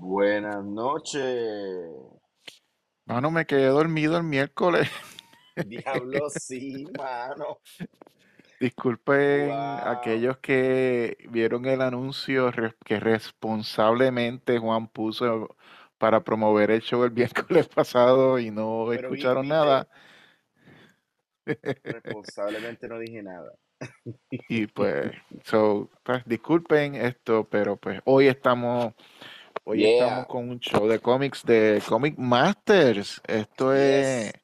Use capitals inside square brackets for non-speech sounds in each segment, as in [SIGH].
Buenas noches. Mano, me quedé dormido el miércoles. Diablo, [LAUGHS] sí, mano. Disculpen Wow. aquellos que vieron el anuncio que responsablemente Juan puso para promover el show el [LAUGHS] miércoles pasado y no Pero vi- escucharon nada. responsablemente no dije nada. Y pues, so, pues, disculpen esto, pero pues hoy estamos, hoy Yeah. estamos con un show de cómics de Comic Masters. Esto es, Yes.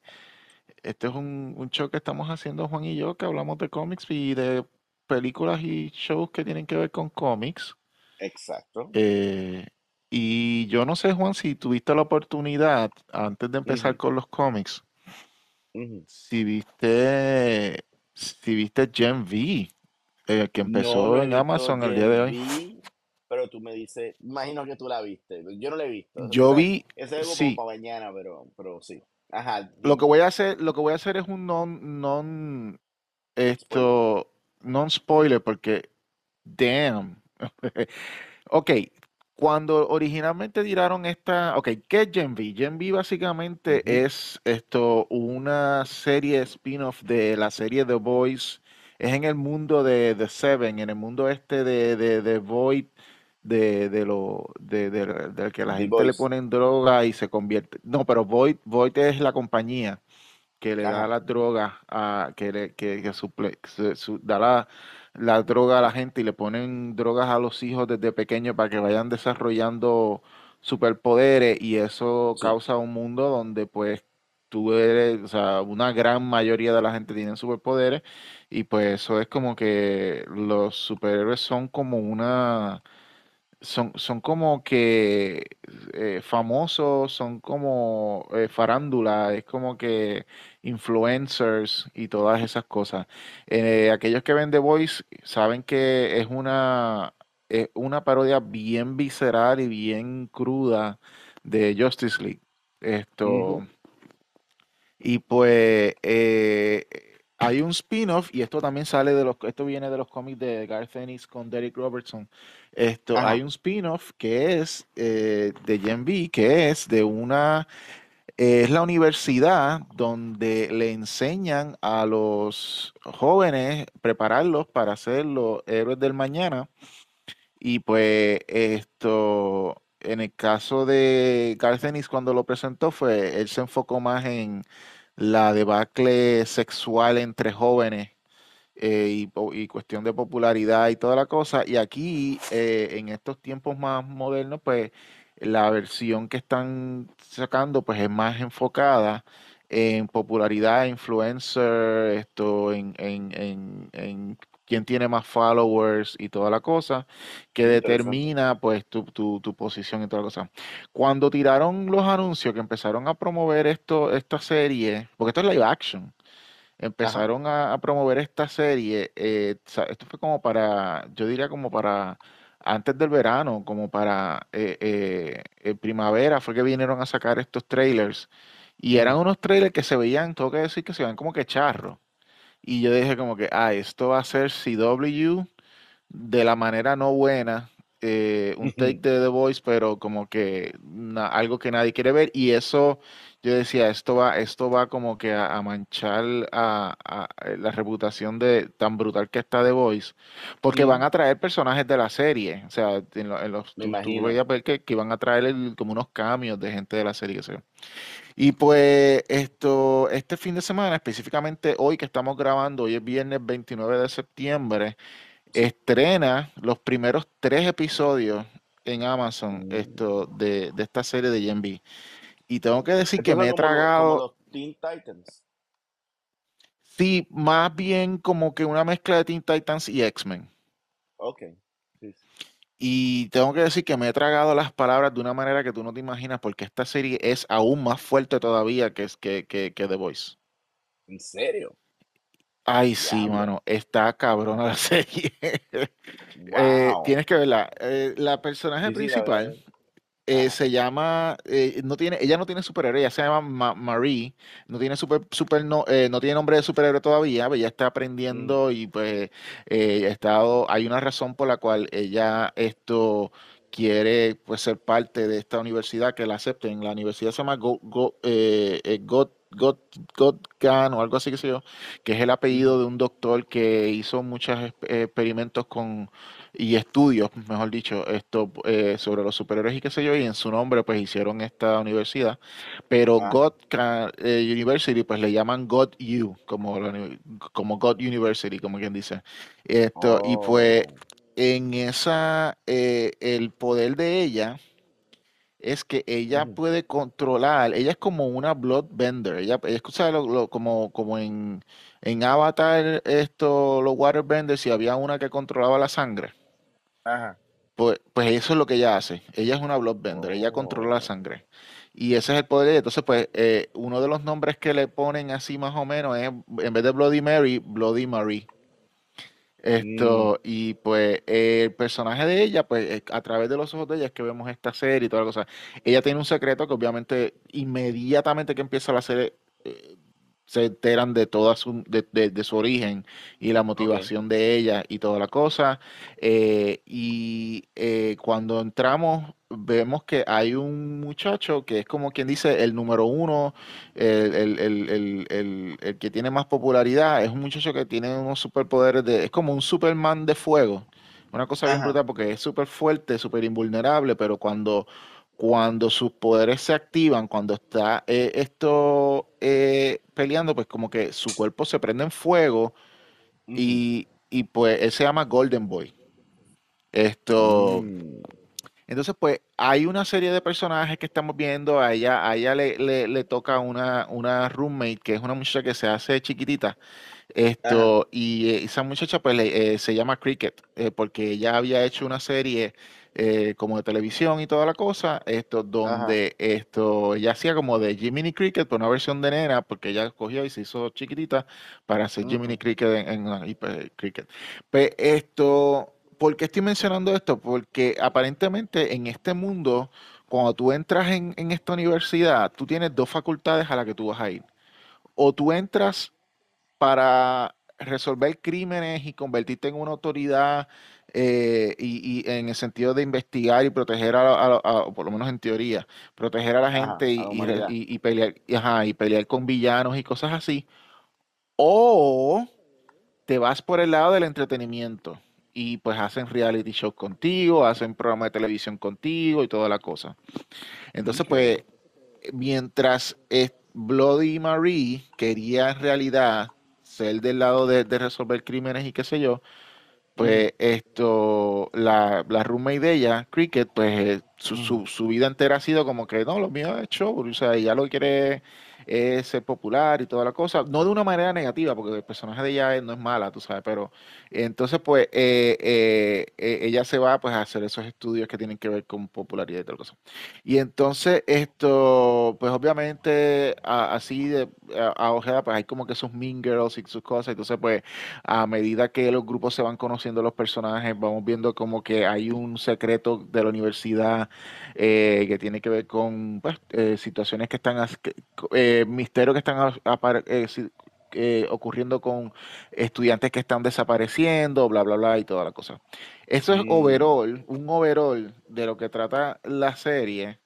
este es un, un show que estamos haciendo Juan y yo, que hablamos de cómics y de películas y shows que tienen que ver con cómics. Exacto. Eh, y yo no sé, Juan, si tuviste la oportunidad, antes de empezar con los cómics, si viste, si viste Gen V, eh, que empezó en Amazon el día de hoy. V, pero tú me dices, imagino que tú la viste. Yo no la he visto. Yo vi, ese es algo como sí, para mañana, pero, pero sí. Ajá, lo que voy a hacer, lo que voy a hacer es un non, non, esto, non spoiler, porque, damn. [LAUGHS] Ok, cuando originalmente tiraron esta, ok, ¿qué es Gen V? Gen V básicamente es esto, una serie spin-off de la serie The Boys. Es en el mundo de The Seven, en el mundo este de, de, de Void, de, de lo, de, de, de que la The gente le Boys. pone en droga y se convierte. No, pero Void, Void es la compañía que le da Ajá. las drogas a, que le, que, que suple- su- da la, la droga a la gente y le ponen drogas a los hijos desde pequeños para que vayan desarrollando superpoderes y eso Sí. causa un mundo donde pues tú eres, o sea, una gran mayoría de la gente tiene superpoderes y pues eso es como que los superhéroes son como una, son, son como que eh, famosos, son como eh, farándula, es como que influencers y todas esas cosas. Eh, aquellos que ven The Voice saben que es una, es una parodia bien visceral y bien cruda de Justice League. Esto, y pues eh, hay un spin-off, y esto también sale de los, esto viene de los cómics de Garth Ennis con Derek Robertson. Esto, hay un spin-off que es eh, de Gen V, que es de una, eh, es la universidad donde le enseñan a los jóvenes, prepararlos para ser los héroes del mañana. Y pues esto, en el caso de Garth Ennis cuando lo presentó, fue, él se enfocó más en la debacle sexual entre jóvenes eh, y, cuestión de popularidad y toda la cosa. Y aquí, eh, en estos tiempos más modernos, pues la versión que están sacando, pues es más enfocada en popularidad, influencer, esto, en, en, en, en quién tiene más followers y toda la cosa, que determina pues tu, tu, tu posición y toda la cosa. Cuando tiraron los anuncios que empezaron a promover esto, esta serie, porque esto es live action, empezaron a, a promover esta serie, eh, esto fue como para, yo diría como para antes del verano, como para eh, eh, primavera, fue que vinieron a sacar estos trailers. Y eran unos trailers que se veían, tengo que decir que se veían como que charros. Y yo dije como que, ah, esto va a ser CW de la manera no buena, eh, un take de The Voice, pero como que na- algo que nadie quiere ver. Y eso, yo decía, esto va, esto va como que a, a manchar a, a- a la reputación de tan brutal que está The Voice, porque van a traer personajes de la serie. O sea, en, lo- en los, tú, veías ver que, que iban a traer el- como unos cambios de gente de la serie. sé yo. Y pues esto, este fin de semana, específicamente hoy que estamos grabando, hoy es viernes 29 de septiembre, estrena los primeros tres episodios en Amazon Mm. esto de, de esta serie de Gen. Y tengo que decir que me he tragado, los Teen Titans. sí, más bien como que una mezcla de Teen Titans y X-Men. Ok. Y tengo que decir que me he tragado las palabras de una manera que tú no te imaginas, porque esta serie es aún más fuerte todavía que, que, que, que The Voice. ¿En serio? Ay, sí, mano, está cabrona la [LAUGHS] serie. Eh, Wow. tienes que verla. Eh, la personaje Sí, sí, principal. Eh, se llama, eh, no tiene, ella no tiene superhéroe, ella se llama Ma- Marie, no tiene super, super no, eh, no tiene nombre de superhéroe todavía, pero ella está Mm. aprendiendo y pues eh, ha estado, hay una razón por la cual ella esto quiere pues ser parte de esta universidad que la acepten. La universidad se llama Go, Go, eh, eh, God, God, Godgan o algo así que sé yo, que es el apellido de un doctor que hizo muchos experimentos con y estudios, mejor dicho, esto eh, sobre los superiores y qué sé yo, y en su nombre pues hicieron esta universidad, pero Ah, God eh, University pues le llaman God U, como, como God University, como quien dice. Esto, y pues en esa, eh, el poder de ella es que ella ujú, puede controlar, ella es como una bloodbender, ella, ella es ¿sabes lo- lo- como, como en, en Avatar, esto, los waterbenders, si había una que controlaba la sangre. Ajá. Pues, pues eso es lo que ella hace. Ella es una bloodbender, ella controla la Oh. sangre. Y ese es el poder de ella. Entonces, pues, eh, uno de los nombres que le ponen así más o menos es, en vez de Bloody Mary, Bloody Marie. Mm, Esto, y pues el personaje de ella, pues eh, a través de los ojos de ella es que vemos esta serie y toda la cosa. Ella tiene un secreto que obviamente inmediatamente que empieza la serie eh, se enteran de toda su, de, de- de su origen y la motivación de ella y toda la cosa. Eh, y eh, cuando entramos vemos que hay un muchacho que es como quien dice el número uno el, el- el- el- que tiene más popularidad es un muchacho que tiene unos superpoderes de, es como un Superman de fuego. Una cosa bien brutal porque es súper fuerte, súper invulnerable, pero cuando, cuando sus poderes se activan, cuando está eh, esto eh, peleando, pues como que su cuerpo se prende en fuego y, y pues él se llama Golden Boy. Esto, mm, entonces, pues hay una serie de personajes que estamos viendo. A ella, a ella le, le, le toca una, una roommate que es una muchacha que se hace chiquitita. Ajá. Esto, y eh, esa muchacha pues le- eh, se llama Cricket, porque ella había hecho una serie eh, como de televisión y toda la cosa, esto, Ajá. donde esto, ella hacía como de Jiminy Cricket, pero una versión de nena, porque ella cogió y se hizo chiquitita para hacer Jiminy ujú, Cricket en, Cricket. Pues esto, ¿por qué estoy mencionando esto? Porque aparentemente en este mundo, cuando tú entras en, en esta universidad, tú tienes dos facultades a las que tú vas a ir. O tú entras para resolver crímenes y convertirte en una autoridad eh, y, y en el sentido de investigar y proteger a, a- por lo menos en teoría, proteger a la gente y, pelear, y, ajá, y pelear con villanos y cosas así, o te vas por el lado del entretenimiento y pues hacen reality shows contigo, hacen programas de televisión contigo y toda la cosa. Entonces, pues mientras Bloody Marie quería en realidad ser del lado de, de resolver crímenes y qué sé yo, pues esto, la, la roommate de ella, Cricket, pues eh, su, su, su vida entera ha sido como que no, lo mío es show, o sea, ella lo quiere es ser popular y toda la cosa, no de una manera negativa, porque el personaje de ella no es mala, tú sabes, pero entonces pues eh, eh, eh, ella se va pues a hacer esos estudios que tienen que ver con popularidad y tal cosa. Y entonces esto, pues obviamente a- así de a, a ojeda, pues hay como que sus mean girls y sus cosas, entonces pues a medida que los grupos se van conociendo los personajes, vamos viendo como que hay un secreto de la universidad eh, que tiene que ver con pues, eh, situaciones que están, eh, misterios que están ocurriendo con estudiantes que están desapareciendo, bla, bla, bla, y toda la cosa. Eso es overall, un overall de lo que trata la serie.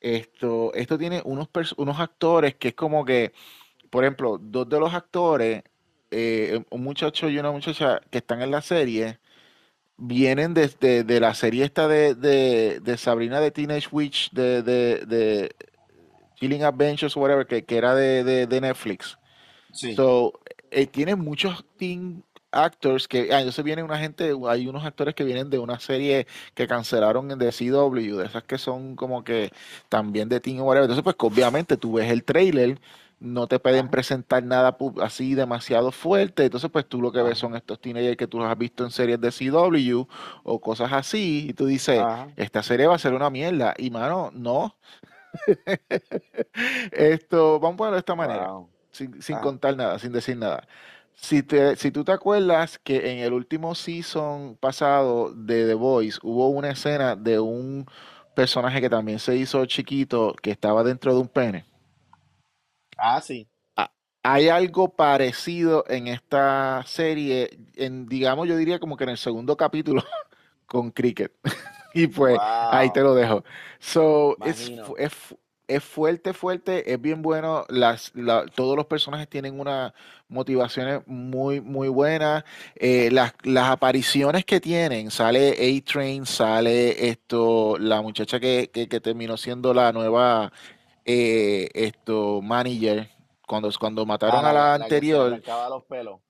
Esto, esto tiene unos, unos actores que es como que por ejemplo, dos de los actores, eh, un muchacho y una muchacha que están en la serie, vienen desde de, la serie esta de, de, de Sabrina de Teenage Witch, de, de, de Chilling Adventures, whatever, que, que era de, de, de Netflix. Sí. So, eh, tiene muchos teen actors que, ah, entonces viene una gente, hay unos actores que vienen de una serie que cancelaron en The CW, de esas que son como que también de teen o whatever. Entonces, pues obviamente tú ves el trailer, no te pueden presentar nada así demasiado fuerte, entonces pues tú lo que ves son estos teenagers que tú los has visto en series de CW o cosas así, y tú dices, Ajá. esta serie va a ser una mierda, y mano, no, [LAUGHS] esto, vamos a ponerlo de esta manera, Wow. sin, sin contar nada, sin decir nada. Si, te, si tú te acuerdas que en el último season pasado de The Voice hubo una escena de un personaje que también se hizo chiquito que estaba dentro de un pene. Ah, sí. Ah, Hay algo parecido en esta serie, en, digamos, yo diría como que en el segundo capítulo [LAUGHS] con Cricket. [LAUGHS] Y pues ahí te lo dejo. So, es, es, es fuerte, fuerte, es bien bueno. Las, la- todos los personajes tienen unas motivaciones muy, muy buenas. Eh, las, las apariciones que tienen, sale A-Train, sale esto, la muchacha que, que, que terminó siendo la nueva eh, esto, manager. Cuando, cuando Ah, mataron a la, que- la la que se anterior, los pelos.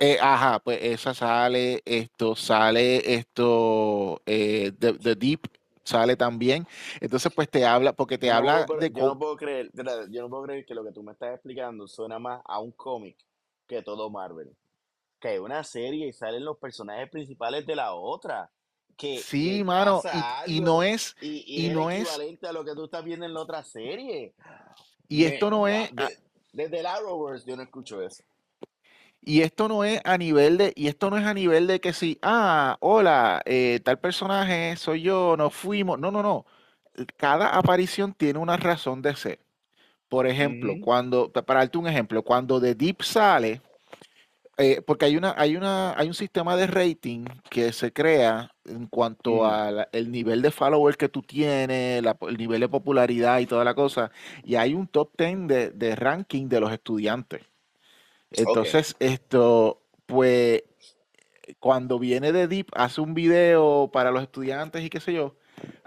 eh, ajá, pues esa sale, esto sale, esto, eh, The, The Deep sale también. Entonces, pues te habla, porque te Yo no puedo, habla de... yo no puedo creer, yo no puedo creer que lo que tú me estás explicando suena más a un cómic que todo Marvel. Que hay una serie y salen los personajes principales de la otra. Que, Sí, que mano, y, no es, y, no es, equivalente a lo que tú estás viendo en la otra serie. y esto no es, de- desde el Arrowverse yo no escucho eso. Y esto no es a nivel de, y esto no es a nivel de que si, ah, hola, eh, tal personaje soy yo, nos fuimos. No, no, no. Cada aparición tiene una razón de ser. Por ejemplo, Ujú, cuando, pa- para darte un ejemplo, cuando The Deep sale, eh, porque hay una, hay una, hay un sistema de rating que se crea en cuanto ujú. al nivel de follower que tú tienes, la el nivel de popularidad y toda la cosa, y hay un top 10 de, de ranking de los estudiantes. Entonces, esto, pues, cuando viene de Deep, hace un video para los estudiantes y qué sé yo,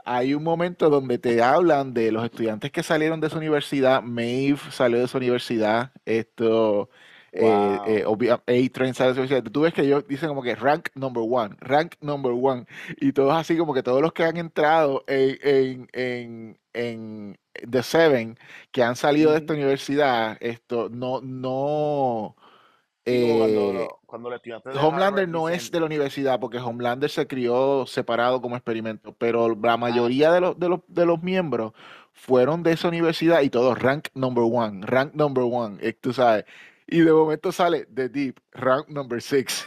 hay un momento donde te hablan de los estudiantes que salieron de su universidad. Maeve salió de su universidad. Esto, eh, eh, Wow. A-Train de su universidad. Tú ves que ellos dicen como que rank number one, rank number one. Y todos así como que todos los que han entrado en, en, en, en The Seven, que han salido de esta universidad, esto no, no. Cuando, eh, cuando estudiantes de Homelander no es de la universidad porque Homelander se crió separado como experimento, pero la ah, mayoría de los, de los, de los miembros fueron de esa universidad y todos rank number one, rank number one, eh, tú sabes. Y de momento sale The Deep, rank number six.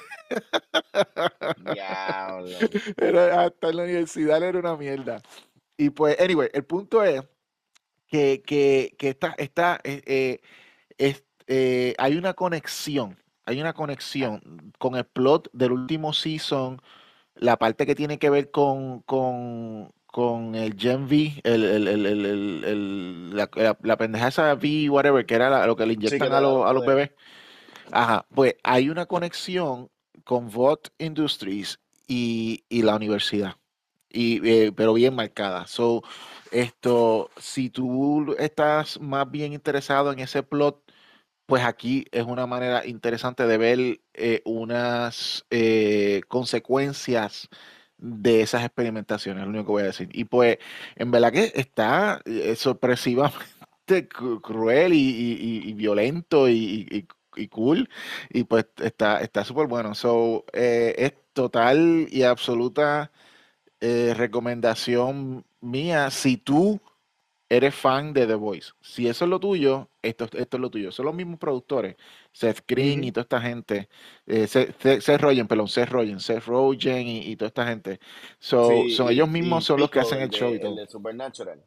diablo. [LAUGHS] Era, hasta en la universidad era una mierda. Y pues, anyway, el punto es que, que, que esta, esta, eh, eh, es- eh, hay una conexión, hay una Ah, conexión con el plot del último season la parte que tiene que ver con, con, con el Gen V, el, el, el, el, el- el- la, la, la pendeja esa V, whatever, que era la- lo que le sí, que inyectan a, los a los bebés. Ajá, pues hay una conexión con Vought Industries y, y la universidad, y, eh, pero bien marcada. So, esto, si tú estás más bien interesado en ese plot, pues aquí es una manera interesante de ver eh, unas eh, consecuencias de esas experimentaciones, es lo único que voy a decir. Y pues, en verdad que está eh, sorpresivamente [LAUGHS] cru- cruel y, y- y- violento y, y- cool. Y pues está está súper bueno. So, eh, es total y absoluta eh, recomendación mía. Si tú eres fan de The Voice. Si eso es lo tuyo, esto, esto es lo tuyo. Son los mismos productores. Seth Green y toda esta gente. Eh, Seth, Seth- Seth Rogen, perdón, Seth Rogen, Seth Rogen y, y toda esta gente. So, son ellos mismos son los que hacen el show y el todo. de Supernatural.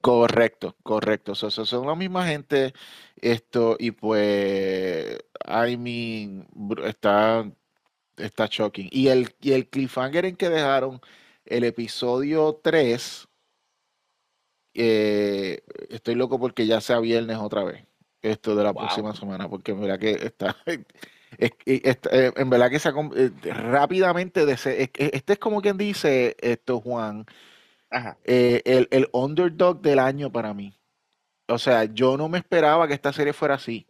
Correcto, correcto. So, so- son la misma gente. Esto, y pues, I mean, está, está shocking. Y el, y el cliffhanger en que dejaron el episodio 3 eh, estoy loco porque ya sea viernes otra vez, esto de la Wow. próxima semana, porque en verdad que está, [LAUGHS] es- es- está- eh, en verdad que se eh, rápidamente, este es como quien dice esto, Juan, Ajá. eh, el, el underdog del año para mí. O sea, yo no me esperaba que esta serie fuera así.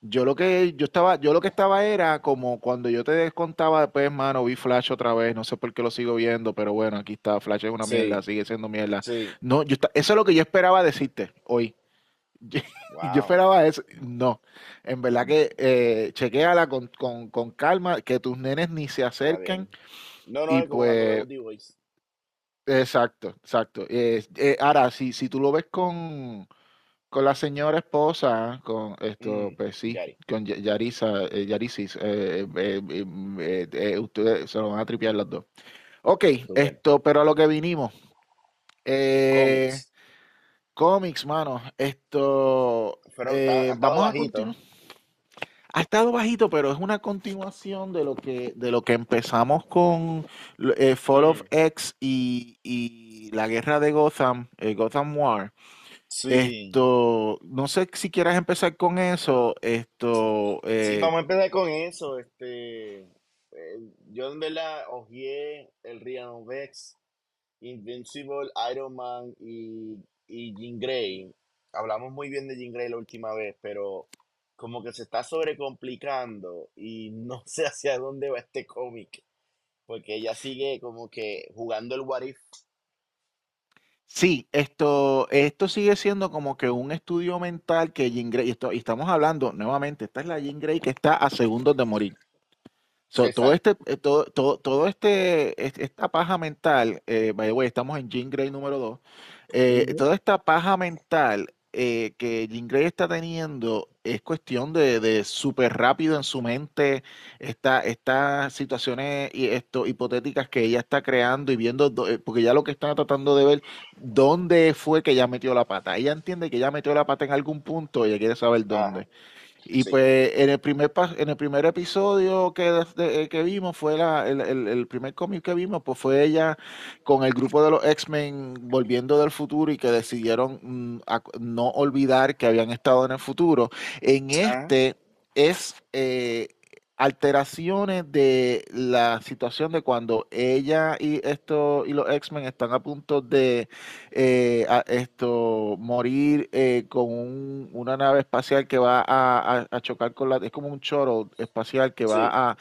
Yo lo que yo estaba, yo lo que estaba era como cuando yo te contaba después, mano, vi Flash otra vez, no sé por qué lo sigo viendo, pero bueno, aquí está, Flash es una mierda, Sí, sigue siendo mierda. sí. No, yo esta- eso es lo que yo esperaba decirte hoy. [LAUGHS] Yo, esperaba eso. No, en verdad que eh, chequéala con, con, con calma, que tus nenes ni se Está acerquen. No, no, Y cuando pues, exacto, exacto. Eh, eh, ahora, si, si tú lo ves con, con la señora esposa, con esto, Mm, pues sí, con Ya- Yarisa, eh, Yarisis, eh, eh, eh, eh, ustedes se lo van a tripear los dos. Ok, esto, pero a lo que vinimos. Eh, Cómics. mano. Esto, está, vamos a continuar. Ha estado bajito, pero es una continuación de lo que, de lo que empezamos con Fall of Mm, X y, y la guerra de Gotham, Gotham War. Sí, Esto, no sé si quieras empezar con eso. Esto, sí, eh, vamos a empezar con eso. Este, eh, yo en verdad el Ryan of X, Invincible, Iron Man y, y Jean Grey. Hablamos muy bien de Jean Grey la última vez, pero como que se está sobrecomplicando y no [LAUGHS] sé hacia dónde va este cómic, porque ella sigue como que jugando el what if. Sí, esto, esto sigue siendo como que un estudio mental que Jean Grey, y esto- y estamos hablando nuevamente, esta es la Jean Grey que está a segundos de morir. So, todo este, eh, todo, todo, todo este, es- esta paja mental, eh, by the way, estamos en Jean Grey número 2, Ujú. toda esta paja mental eh, que Jean Grey está teniendo es cuestión de, de súper rápido en su mente, esta, estas situaciones y esto, hipotéticas que ella está creando y viendo, do- eh, porque ya lo que está tratando de ver, dónde fue que ella metió la pata. Ella entiende que ella metió la pata en algún punto y ella quiere saber dónde. Y sí. pues en el primer en el primer episodio que, de- que vimos fue la, el, el- el primer cómic que vimos, pues fue ella con el grupo de los X-Men volviendo del futuro y que decidieron mm, ac- no olvidar que habían estado en el futuro. En Ah, este es eh, alteraciones de la situación de cuando ella y esto y los X-Men están a punto de eh, a- esto morir eh, con un- una nave espacial que va a, a- a chocar con la, es como un shuttle espacial que va sí. a,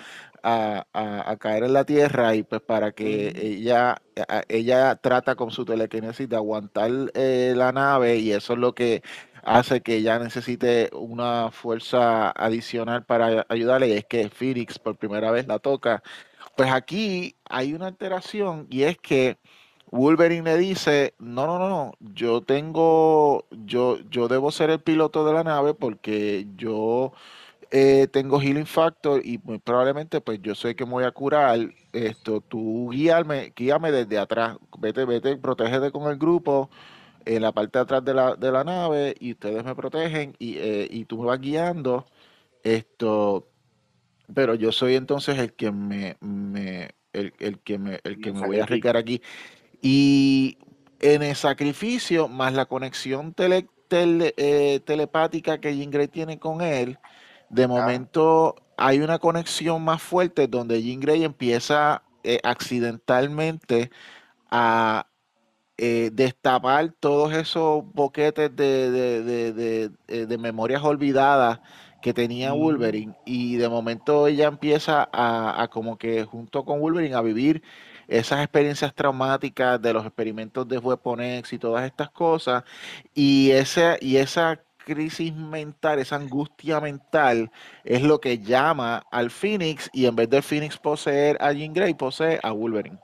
caer en la Tierra y pues para que ella, ella trata con su telequinesis de aguantar eh, la nave y eso es lo que hace que ella necesite una fuerza adicional para ayudarle y es que Phoenix por primera vez la toca pues aquí hay una alteración y es que Wolverine le dice, no, no, no, no, yo tengo, yo, yo debo ser el piloto de la nave porque yo eh, tengo Healing Factor y muy probablemente pues yo sé que me voy a curar. Esto, tú guíame, guíame desde atrás, vete, vete, protégete con el grupo en la parte de atrás de la, de la nave y ustedes me protegen y, eh, y tú me vas guiando. Esto, pero yo soy entonces el que me, me- el, el que me, el que Me me voy a arriesgar aquí. Y en el sacrificio, más la conexión tele- tele- eh, telepática que Jean Grey tiene con él, de Ah, momento hay una conexión más fuerte donde Jean Grey empieza eh, accidentalmente a eh, destapar todos esos boquetes de, de- de- de- eh, de memorias olvidadas que tenía mm, Wolverine y de momento ella empieza a, a como que junto con Wolverine a vivir esas experiencias traumáticas de los experimentos de Weapon X y todas estas cosas y ese, y esa crisis mental, esa angustia mental es lo que llama al Phoenix y en vez del Phoenix poseer a Jean Grey posee a Wolverine.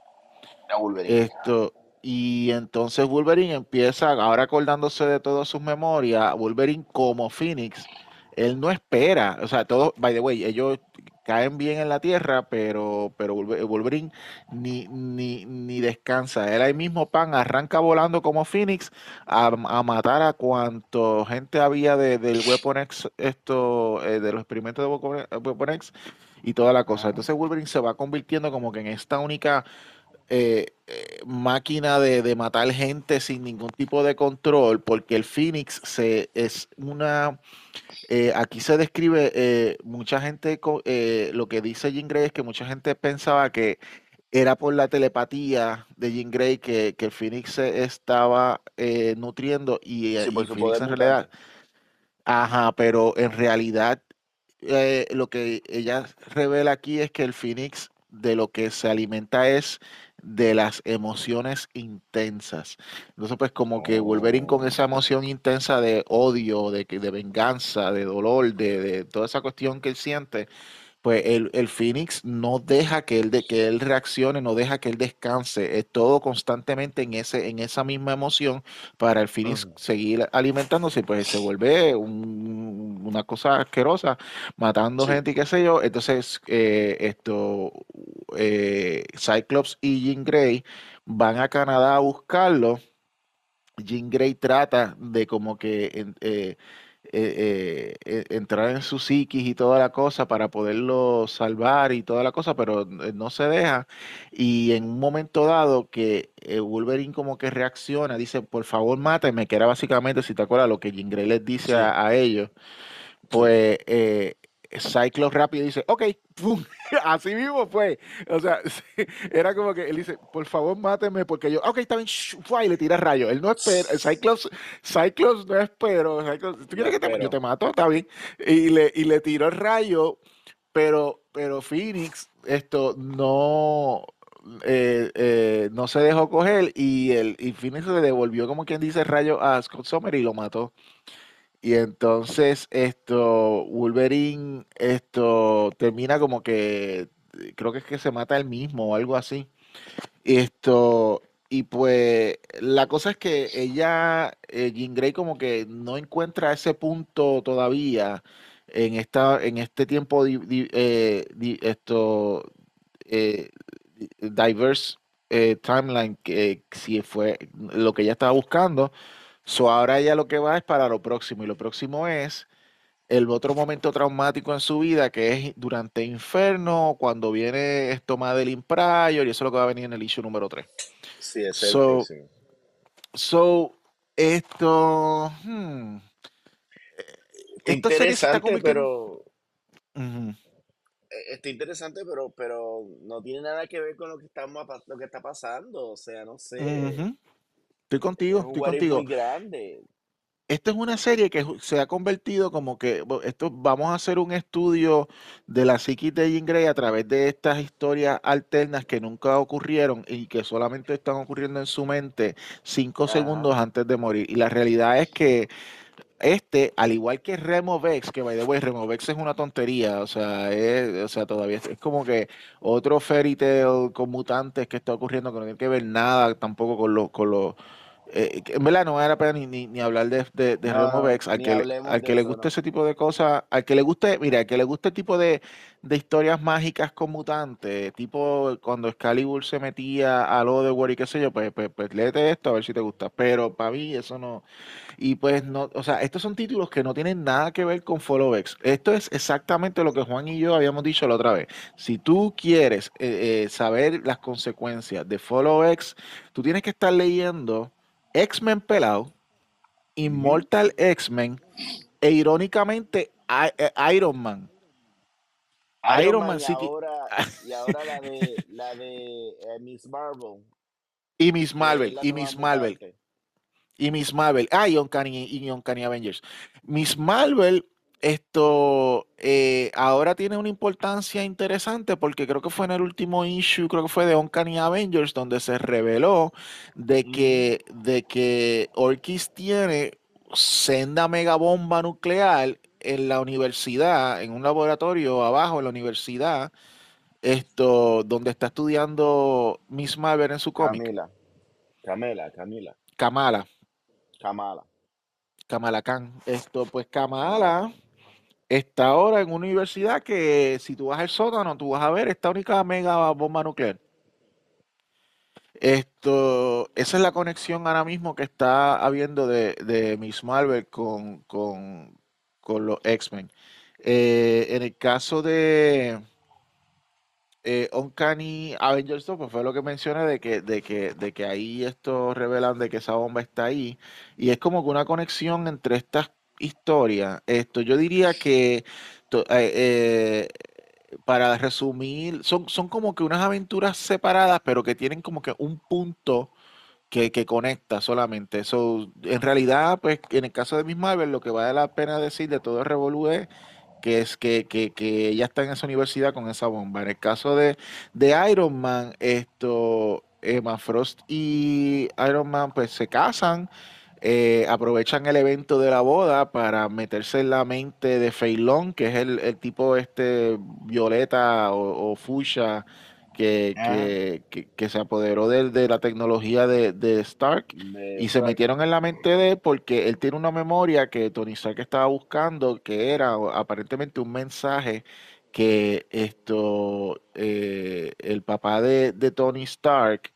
a Wolverine. Esto, y entonces Wolverine empieza, ahora acordándose de todas sus memorias, Wolverine como Phoenix, él no espera, o sea, todo, by the way, ellos caen bien en la tierra, pero, pero Wolver- Wolverine ni, ni, ni descansa. Él ahí mismo pan arranca volando como Phoenix a, a matar a cuanto gente había de, del Weapon X, esto, eh, de los experimentos de Weapon X y toda la cosa. Entonces Wolverine se va convirtiendo como que en esta única eh, eh, máquina de, de matar gente sin ningún tipo de control, porque el Phoenix se, es una, eh, aquí se describe, eh, mucha gente, lo que dice Jean Grey es que mucha gente pensaba que era por la telepatía de Jean Grey que, que el Phoenix se estaba nutriendo y, sí, y Phoenix en realidad, ajá, pero en realidad eh, lo que ella revela aquí es que el Phoenix de lo que se alimenta es de las emociones intensas. Entonces, pues como que Wolverine con Oh, esa emoción intensa de odio, de, que- de venganza, de dolor, de, de toda esa cuestión que él siente, pues el, el Phoenix no deja que él, de, que él reaccione, no deja que él descanse, es todo constantemente en, ese, en esa misma emoción para el Phoenix seguir alimentándose, pues se vuelve un- una cosa asquerosa, matando sí. gente y qué sé yo. Entonces, eh, esto, eh, Cyclops y Jean Grey van a Canadá a buscarlo. Jean Grey trata de como que... eh, eh, eh, entrar en su psiquis y toda la cosa para poderlo salvar y toda la cosa, pero no se deja. Y en un momento dado que Wolverine como que reacciona, dice, por favor, máteme, que era básicamente, si te acuerdas, lo que Jean Grey les dice a, a, ellos, pues Cyclops rápido dice, ok, [LAUGHS] así mismo fue. O sea, [LAUGHS] era como que él dice, por favor, máteme, porque yo, ok, está bien, y le tira rayo. Él no espera, Cyclops, Cyclops no espero. Cyclops, ¿Tú quieres que te, yo te mato? Está bien. Y le, y le tiró el rayo, pero, pero Phoenix, esto no, eh, eh, no se dejó coger y, el, y Phoenix le devolvió, como quien dice, rayo a Scott Summer y lo mató. Y entonces esto, Wolverine, esto termina como que, creo que es que se mata él mismo o algo así. Esto, y pues la cosa es que ella, eh, Jean Grey como que no encuentra ese punto todavía en esta, en este tiempo eh, esto eh, diverse timeline que si fue lo que ella estaba buscando So ahora ella lo que va es para lo próximo y lo próximo es el otro momento traumático en su vida que es durante Inferno, cuando viene esto Madeline Pryor y eso es lo que va a venir en el issue número 3. Sí, es so, el. So, esto... Hmm, interesante, pero... E, está interesante, pero, pero no tiene nada que ver con lo que, estamos, lo que está pasando. O sea, no sé. Estoy contigo, estoy contigo. Muy grande. Esta es una serie que se ha convertido como que esto vamos a hacer un estudio de la psiquis de Jean Grey a través de estas historias alternas que nunca ocurrieron y que solamente están ocurriendo en su mente cinco segundos antes de morir. Y la realidad es que este, al igual que Removex, que by the way, Removex es una tontería, o sea, es, o sea, todavía es, como que otro fairy tale con mutantes que está ocurriendo que no tiene que ver nada tampoco con los, con los eh, en verdad no vale la pena ni, ni, hablar de, de, de al que, le, al que le guste ese tipo de cosas, al que le guste, mira, al que le guste el tipo de, de historias mágicas con mutantes, tipo cuando Excalibur se metía a lo de War y qué sé yo, pues, pues, pues léete esto a ver si te gusta, pero para mí eso no, y pues no, o sea, estos son títulos que no tienen nada que ver con Followbacks, esto es exactamente lo que Juan y yo habíamos dicho la otra vez, si tú quieres eh, eh, saber las consecuencias de Followbacks, tú tienes que estar leyendo X-Men pelado, Immortal X-Men e irónicamente eh, Iron Man. Iron, Man, sí y ahora la de, [LAUGHS] la de eh, Miss Marvel. Y Miss Marvel, y Miss Marvel. Y Miss Marvel. Ah, y Uncanny, y Uncanny Avengers. Miss Marvel esto eh, ahora tiene una importancia interesante porque creo que fue en el último issue, creo que fue de Uncanny Avengers, donde se reveló de que, de que Orkis tiene senda mega bomba nuclear en la universidad, en un laboratorio abajo en la universidad, esto, donde está estudiando Miss Marvel en su cómic. Camila, Camila, Camila. Kamala. Kamala. Kamala Khan. Esto, pues Kamala está ahora en una universidad que si tú vas al sótano, tú vas a ver esta única mega bomba nuclear. Esto, esa es la conexión ahora mismo que está habiendo de, Miss Marvel con, con, los X-Men. Eh, en el caso de eh, Uncanny Avengers 2, pues fue lo que mencioné de que, de que, de que ahí esto revelan de que esa bomba está ahí. Y es como que una conexión entre estas historia, esto yo diría que eh, eh, para resumir, son, son como que unas aventuras separadas, pero que tienen como que un punto que, conecta solamente. Eso, en realidad, pues en el caso de Miss Marvel, lo que vale la pena decir de todo el revolú es que es que, que, ella está en esa universidad con esa bomba. En el caso de, de Iron Man, esto, Emma Frost y Iron Man pues se casan eh, aprovechan el evento de la boda para meterse en la mente de Feilón, que es el, tipo este violeta o, fuchsia que, que, se apoderó de, de la tecnología de, Stark y se metieron en la mente de él porque él tiene una memoria que Tony Stark estaba buscando, que era aparentemente un mensaje que esto eh, el papá de, de Tony Stark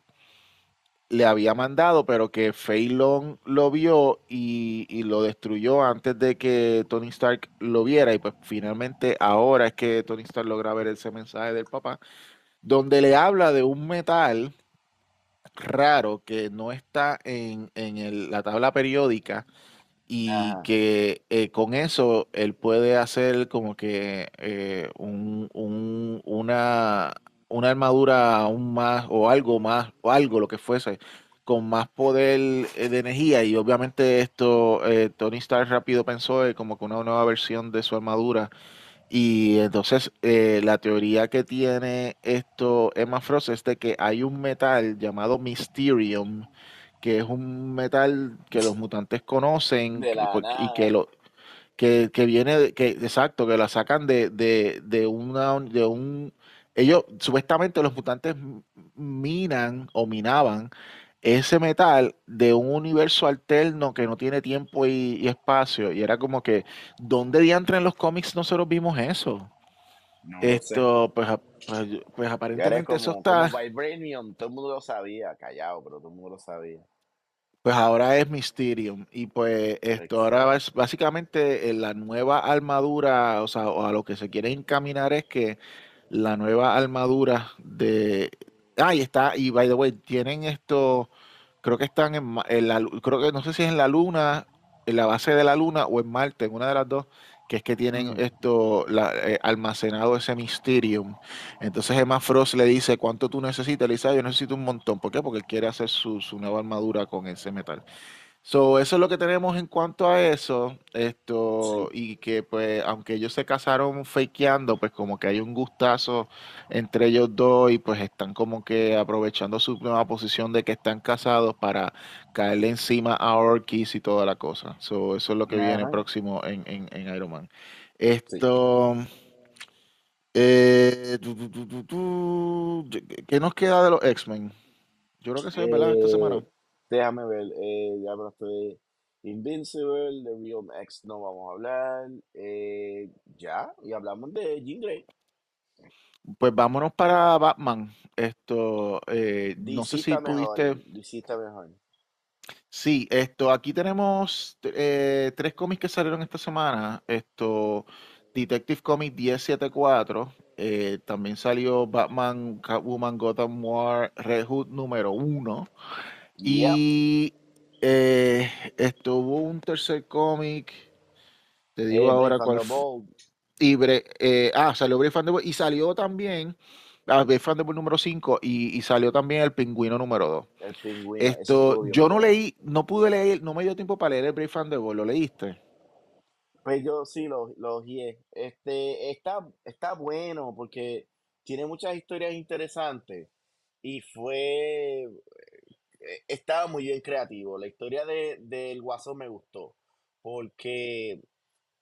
le había mandado, pero que Feilong lo vio y, y lo destruyó antes de que Tony Stark lo viera. Y pues finalmente ahora es que Tony Stark logra ver ese mensaje del papá, donde le habla de un metal raro que no está en, en el- la tabla periódica y Ajá, que eh, con eso él puede hacer como que eh, un- un- una, una armadura aún más o algo más o algo lo que fuese con más poder eh, de energía y obviamente esto eh, Tony Stark rápido pensó eh, como que una nueva versión de su armadura y entonces eh, la teoría que tiene esto Emma Frost es de que hay un metal llamado Mysterium, que es un metal que los mutantes conocen que- y que nada. lo que, que viene que exacto, que la sacan de, de, de una de un ellos supuestamente los mutantes minan o minaban ese metal de un universo alterno que no tiene tiempo y, y espacio y era como que ¿dónde diantre en los cómics nosotros vimos eso? No. Esto pues, pues, pues aparentemente eso como está Vibranium, todo el mundo lo sabía, callado, pero todo el mundo lo sabía. Pues ahora es Mysterium. Y pues esto ahora es básicamente eh, la nueva armadura, o sea, o a lo que se quiere encaminar es que la nueva armadura de... Ah, y está, y by the way, tienen esto, creo que están en, la, creo que no sé si es en la luna, en la base de la luna o en Marte, en una de las dos, que es que tienen esto la- eh, almacenado ese Mysterium. Entonces Emma Frost le dice, ¿cuánto tú necesitas? Le dice, "Ah, yo necesito un montón. ¿Por qué? Porque él quiere hacer su, su nueva armadura con ese metal. So, eso es lo que tenemos en cuanto a eso. Esto, Sí. y que pues, aunque ellos se casaron fakeando, pues como que hay un gustazo entre ellos dos y pues están como que aprovechando su nueva posición de que están casados para caerle encima a Orkis y toda la cosa. So, eso es lo que viene próximo en, en, en Iron Man. Sí. Esto, eh, tu, ¿qué nos queda de los X-Men? Yo creo que es verdad esta Eh, semana. Déjame ver, eh, ya me estoy Invincible, de Real X no vamos a hablar. eh, ya, y hablamos de Jean Grey. Pues vámonos para Batman. Esto, eh, no sé si pudiste. Mejor. Sí, esto, aquí tenemos eh, tres cómics que salieron esta semana. Esto, Detective Comics 1074. eh, también salió Batman, Catwoman, Gotham War, Red Hood número uno. Y eh, esto hubo un tercer cómic. Te digo eh, ahora cuál Y eh, ah, salió Brave Bold y salió también ah, Brave Bold número 5 y, y salió también el Pingüino número 2. el pingüino, eso Esto, yo no leí, no pude leer, no me dio tiempo para leer el Brave Bold, ¿lo leíste? Pues yo sí lo, lo. Este, está, está bueno porque tiene muchas historias interesantes y fue, eh, estaba muy bien creativo. La historia de, del Guasón me gustó porque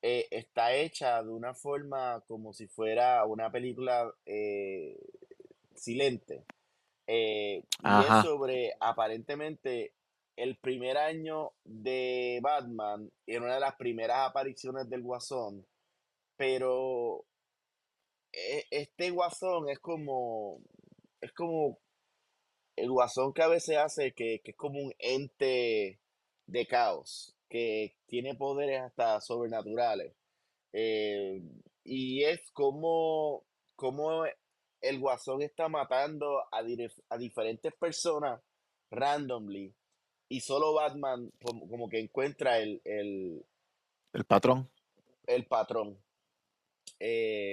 eh, está hecha de una forma como si fuera una película eh, silente. Eh, y es sobre aparentemente el primer año de Batman, en una de las primeras apariciones del Guasón, pero este Guasón es como, es como el Guasón que a veces hace que, que es como un ente de caos, que tiene poderes hasta sobrenaturales. Eh, y es como, como el Guasón está matando a, dire- a diferentes personas randomly y solo Batman como, como que encuentra el, el, el patrón. el patrón.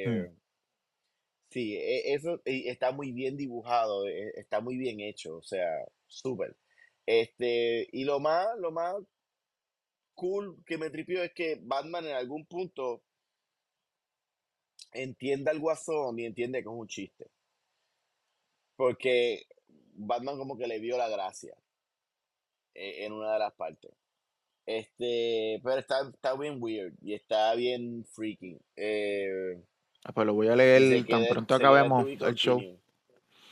Hmm. Sí, e- eso está muy bien dibujado, e- está muy bien hecho, o sea, súper. Este, y lo más, lo más cool que me tripió es que Batman en algún punto entiende al Guasón y entiende que es un chiste. Porque Batman como que le vio la gracia eh, en una de las partes. Este, pero está, está bien weird y está bien freaking. Eh, Ah, pues lo voy a leer tan pronto acabemos el show.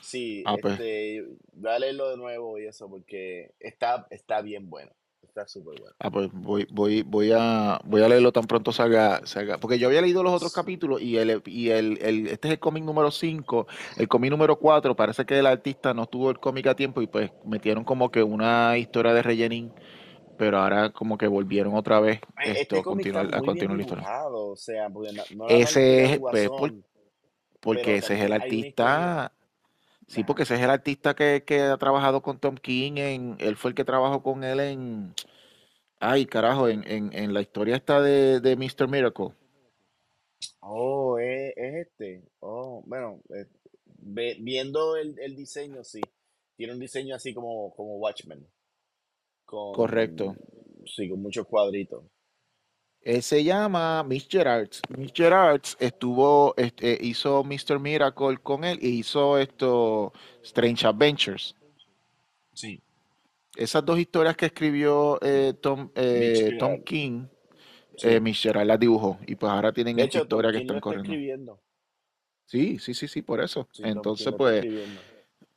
Sí, Ah, pues, este, voy a leerlo de nuevo y eso porque está, está bien bueno. Está súper bueno. Ah, pues voy, voy, voy a, voy a leerlo tan pronto salga, salga. Porque yo había leído los otros capítulos y el, y el, el- este es el cómic número 5, el cómic número 4, parece que el artista no tuvo el cómic a tiempo y pues metieron como que una historia de rellenín, pero ahora como que volvieron otra vez Eh, esto, Este continuar, a continuar la historia. o sea, no, Ese es, pues, por- porque ese es el artista, sí, porque ese es el artista que, que ha trabajado con Tom King, en, él fue el que trabajó con él en, ay carajo, en, en, en la historia esta de, de Mr. Miracle. Oh, es, es este. Oh, bueno, eh, ve- viendo el, el diseño, sí. Tiene un diseño así como, como Watchmen, Correcto. sí, con muchos cuadritos. Él se llama Mitch Gerards. Mitch Gerards estuvo, este, hizo Mr. Miracle con él y hizo esto Strange Adventures. Sí. Esas dos historias que escribió eh, Tom, eh, Tom. King, Sí. eh, Gerard las dibujó y pues ahora tienen esta hecho, Tom historia que King están está corriendo. escribiendo. Sí, sí, sí, sí, por eso. Sí, Entonces, pues.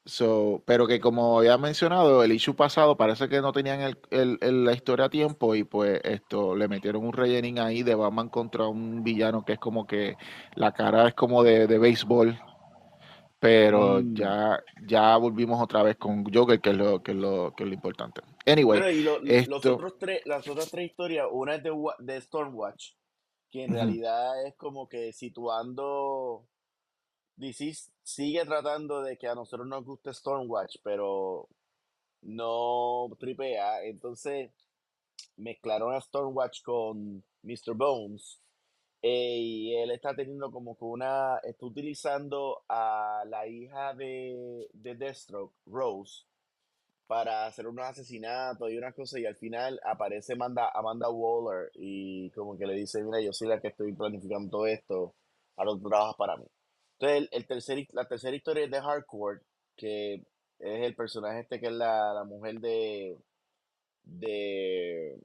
So, pero que como había mencionado, el issue pasado parece que no tenían el, el- el- la historia a tiempo y pues esto le metieron un rellening ahí de Batman contra un villano que es como que la cara es como de, de béisbol, pero Mm. ya, ya volvimos otra vez con Joker, que es lo, que es lo, que es lo importante. Anyway, Bueno, y lo- los otros tres, las otras tres historias, una es de, de Stormwatch, que en realidad es como que situando. DC sigue tratando de que a nosotros nos guste Stormwatch, pero no tripea. Entonces mezclaron a Stormwatch con Mr. Bones. eh, y él está teniendo como que una. Está utilizando a la hija de, de Deathstroke, Rose, para hacer unos asesinatos y unas cosas. Y al final aparece Amanda, Amanda Waller y como que le dice: Mira, yo soy la que estoy planificando todo esto. Ahora tú trabajas para mí. Entonces, el, el tercer, la tercera historia es de Hardcore, que es el personaje este que es la, la mujer de, de,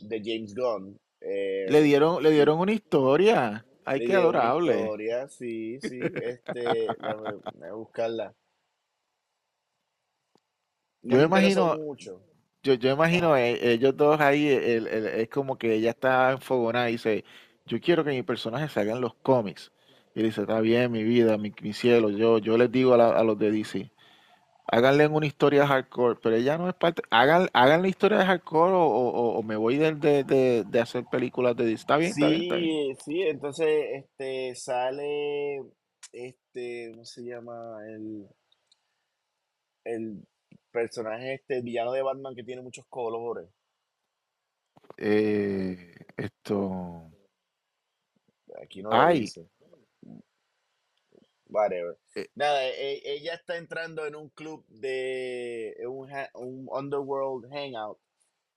de James Gunn. eh, le dieron, le dieron una historia. Ay, qué dieron una adorable. historia, sí, sí, este, déjame, déjame buscarla. Yo me imagino, mucho. Yo, yo imagino eh, ellos dos ahí, el- el- es como que ella está enfogonada y dice, yo quiero que mi personaje salga en los cómics. Y dice, está bien, mi vida, mi, mi cielo, yo, yo les digo a, la- a los de DC, háganle una historia hardcore, pero ella no es parte, hagan, hagan la historia de hardcore o, o- o me voy de, de, de- de hacer películas de DC. Está bien, está bien, está bien. Sí, sí, entonces este sale este, ¿cómo se llama? El, el personaje este villano de Batman que tiene muchos colores. Eh, esto, Aquí no lo ay, dice. Whatever. eh, Nada, e- ella está entrando en un club de un, un underworld hangout,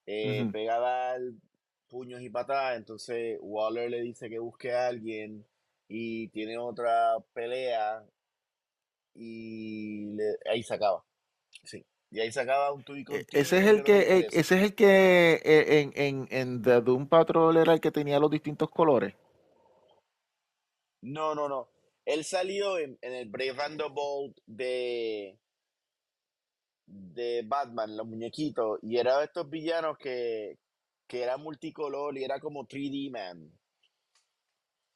eh, ujú. pega a dar puños y patadas, entonces Waller le dice que busque a alguien y tiene otra pelea y le- ahí se acaba. Sí. Y ahí se acaba un to be E- Ese es el que, e- eso. ese es el que eh, en, en, en The Doom Patrol era el que tenía los distintos colores. No, no, no. Él salió en, en el Brave and the Bold de, de Batman, los muñequitos, y era de estos villanos que, que era multicolor y era como 3D Man.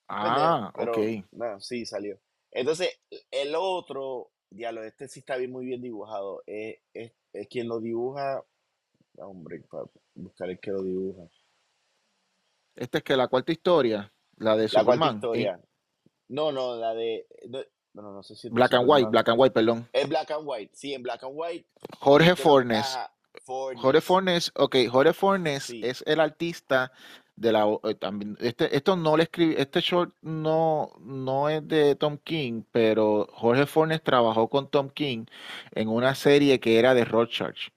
Ah, pero ok. no, sí salió. Entonces, el otro, diablo, este sí está bien, muy bien dibujado. Es, es, es quien lo dibuja. Hombre, para buscar el que lo dibuja. Esta es que la cuarta historia, la de La cuarta Superman, en historia. No, no, la de. no, Bueno, no sé si Black and White. Black and White, perdón. Es Black and White. Sí, en Black and White. Jorge Fornes. Jorge Fornes. Ok, Jorge Fornes Sí. es el artista de la eh, también este esto no le escribí, este short no no es de Tom King, pero Jorge Fornes trabajó con Tom King en una serie que era de Rorschach.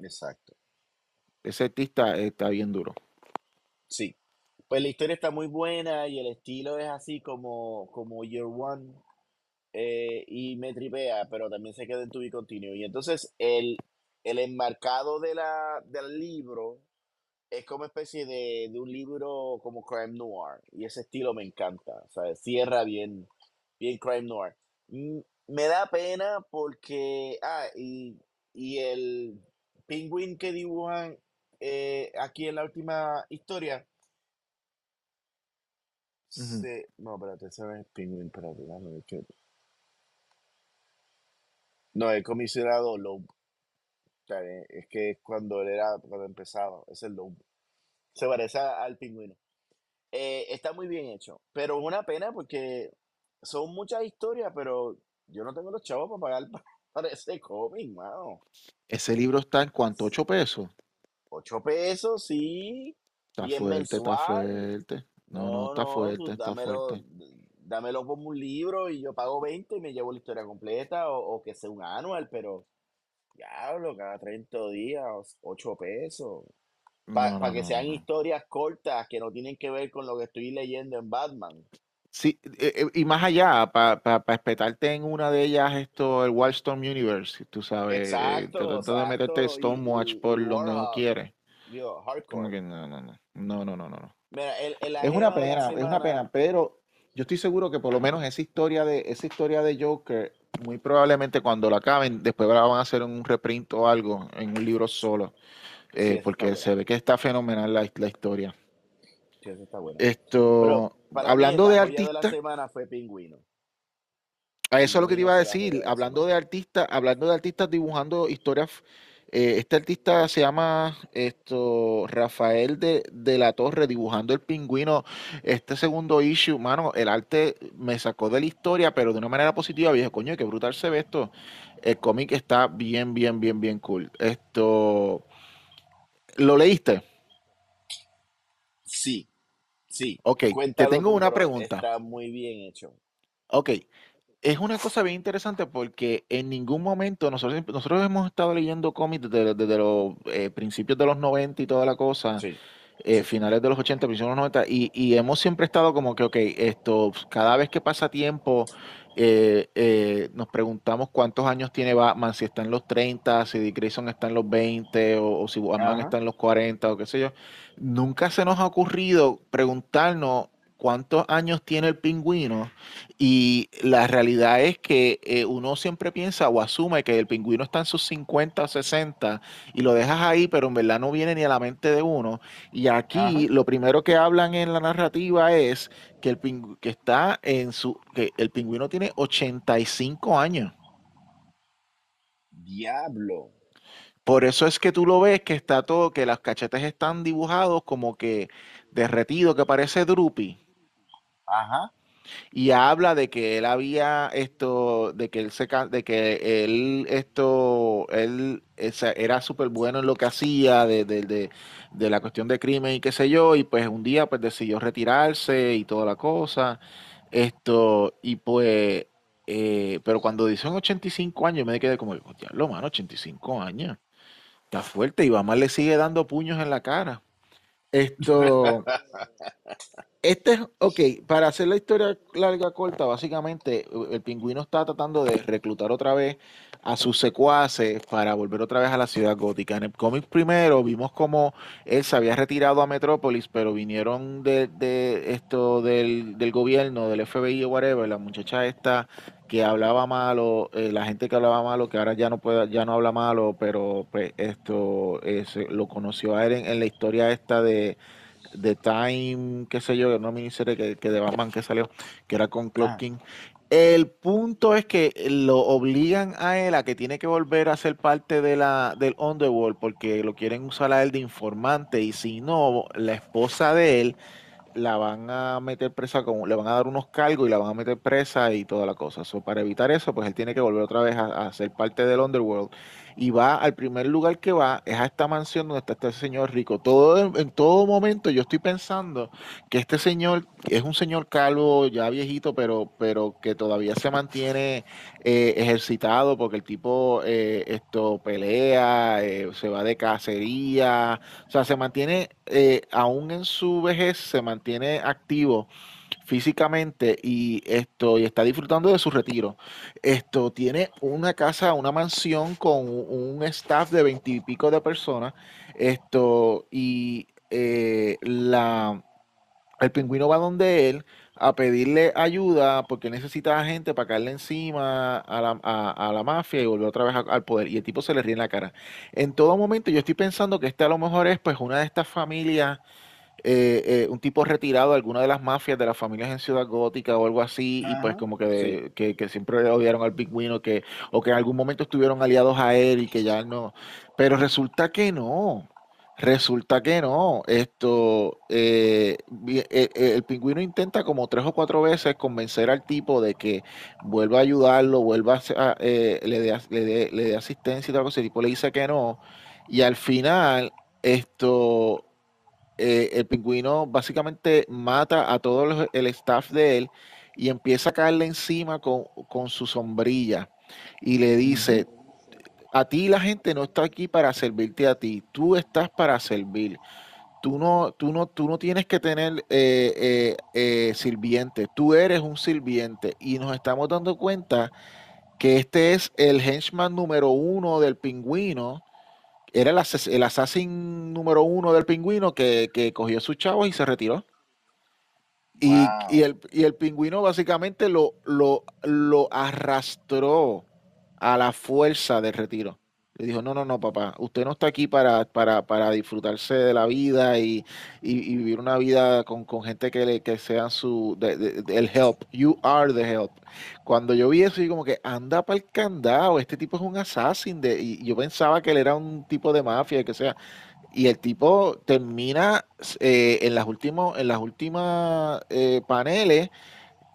Exacto. Ese artista está bien duro. Sí. Pues la historia está muy buena y el estilo es así como, como Year One. eh, y me tripea, pero también se queda en tu be. Y entonces el, el enmarcado de la, del libro es como especie de, de un libro como crime noir. Y ese estilo me encanta. O sea, cierra bien, bien crime noir. Me da pena porque, ah, y, y el Penguin que dibujan eh, aquí en la última historia. Ujú. se- no, espérate, ese no es Penguin, espérate, déjame ver qué- No, el comisionado Loeb. Eh, es que es cuando él era, cuando empezaba, es el Loeb. Se parece al pingüino. Eh, está muy bien hecho, pero es una pena porque son muchas historias, pero yo no tengo los chavos para pagar pa- [LAUGHS] para ese cómic, mano. Ese libro está en cuánto, 8 pesos. 8 pesos, sí. Está Y fuerte, está fuerte. No, no, No, está fuerte, está dámelo, fuerte. dámelo como un libro y yo pago 20 y me llevo la historia completa o, o que sea un anual, pero diablo, cada 30 días, 8 pesos. Para No, que sean historias cortas que no tienen que ver con lo que estoy leyendo en Batman. Sí, eh, eh, y más allá, para espetarte en una de ellas, esto, el Wildstorm Universe, tú sabes, eh, Exacto, tratando de meterte Stormwatch por y donde no quieres. digo, Como que no, no, no, no, no, no, no. No. Mira, el, el Es una pena, es una pena, pero yo estoy seguro que por lo menos esa historia de esa historia de Joker, muy probablemente cuando la acaben, después la van a hacer en un reprint o algo, en un libro solo, eh, porque se ve que está fenomenal la, la historia. Sí, está Esto, hablando la de joya de la artistas, semana fue Pingüino. a eso es lo que te iba a decir, de la hablando de artistas, hablando de artistas dibujando historias, eh, este artista se llama esto Rafael de, de la Torre dibujando el pingüino, este segundo issue, mano, el arte me sacó de la historia, pero de una manera positiva, dije, coño, qué brutal se ve esto. El cómic está bien, bien, bien, bien cool. Esto, ¿lo leíste? Sí, sí. Ok, te tengo una pregunta. está muy bien hecho. Ok, es una cosa bien interesante porque en ningún momento nosotros, nosotros hemos estado leyendo cómics desde, desde los eh, principios de los 90 y toda la cosa, Sí, eh, finales de los 80, principios de los 90, y, y hemos siempre estado como que, ok, esto, cada vez que pasa tiempo, eh, eh, nos preguntamos cuántos años tiene Batman, si está en los 30, si Dick Grayson está en los 20, o, o si Batman Ajá. está en los 40, o qué sé yo. Nunca se nos ha ocurrido preguntarnos cuántos años tiene el pingüino y la realidad es que eh, uno siempre piensa o asume que el pingüino está en sus 50 o 60 y lo dejas ahí, pero en verdad no viene ni a la mente de uno. Y Ajá. aquí lo primero que hablan en la narrativa es que el pingü- que está en su que el pingüino tiene 85 años. Diablo. Por eso es que tú lo ves que está todo, que las cachetes están dibujados como que derretido, que parece Droopy. Ajá. y habla de que él había esto, de que él se, de que él esto, él era súper bueno en lo que hacía, de, de, de, la cuestión de crimen y qué sé yo, y pues un día pues decidió retirarse y toda la cosa, esto, y pues, eh, pero cuando dice en 85 años, me quedé como, diablo, mano, 85 años, está fuerte, y mamá le sigue dando puños en la cara. Esto, este es, ok, para hacer la historia larga, corta, básicamente el pingüino está tratando de reclutar otra vez a sus secuaces para volver otra vez a la ciudad gótica. En el cómic primero vimos como él se había retirado a Metrópolis, pero vinieron de, esto del, del gobierno, del FBI o whatever, la muchacha esta que hablaba malo, eh, la gente que hablaba malo, que ahora ya no puede, ya no habla malo, pero pues esto lo conoció a él en, en la historia esta de The Time, qué sé yo, una miniserie que, que de Batman que salió, que era con Clock Ajá. King. El punto es que lo obligan a él a que tiene que volver a ser parte de la, del Underworld porque lo quieren usar a él de informante y si no, la esposa de él la van a meter presa, con, le van a dar unos cargos y la van a meter presa y toda la cosa. So, para evitar eso, pues él tiene que volver otra vez a, a ser parte del Underworld. Y va al primer lugar que va, es a esta mansión donde está este señor rico. Todo, en, todo momento yo estoy pensando que este señor es un señor calvo, ya viejito, pero, pero que todavía se mantiene eh, ejercitado porque el tipo eh, esto pelea, eh, se va de cacería, o sea, se mantiene, eh, aún en su vejez, se mantiene activo físicamente y esto y está disfrutando de su retiro. Esto tiene una casa, una mansión con un staff de veintipico de personas. Esto y eh, la el pingüino va donde él a pedirle ayuda porque necesita gente para caerle encima a la, a, la mafia y volver otra vez al poder. Y el tipo se le ríe en la cara. En todo momento yo estoy pensando que este a lo mejor es pues una de estas familias eh, eh, un tipo retirado de alguna de las mafias de las familias en Ciudad Gótica o algo así, y pues como sí. que, que, siempre odiaron al pingüino, que, o que en algún momento estuvieron aliados a él y que ya no. Pero resulta que no. Resulta que no. Esto, eh, el pingüino intenta como tres o cuatro veces convencer al tipo de que vuelva a ayudarlo, vuelva a, eh, le dé le le asistencia y tal cosa. El tipo le dice que no. Y al final, esto eh, el pingüino básicamente mata a todo los- el staff de él y empieza a caerle encima con, con su sombrilla y le dice, a ti la gente no está aquí para servirte a ti, tú estás para servir. Tú no, tú no, tú no tienes que tener eh, eh, eh, sirvientes, tú eres un sirviente y nos estamos dando cuenta que este es el henchman número uno del pingüino era el, ases- el assassin número uno del pingüino que, que cogió sus chavos y se retiró. Y, y el, y el pingüino básicamente lo, lo, lo arrastró a la fuerza del retiro. Le dijo, no, no, no, papá, usted no está aquí para, para, para disfrutarse de la vida y, y- y vivir una vida con, con gente que, le, que sean su, de- de- de- el help. You are the help. Cuando yo vi eso, yo como que anda para el candado, este tipo es un assassin. De, y yo pensaba que él era un tipo de mafia, que sea. Y el tipo termina eh, en las últimos, en las últimas eh, paneles,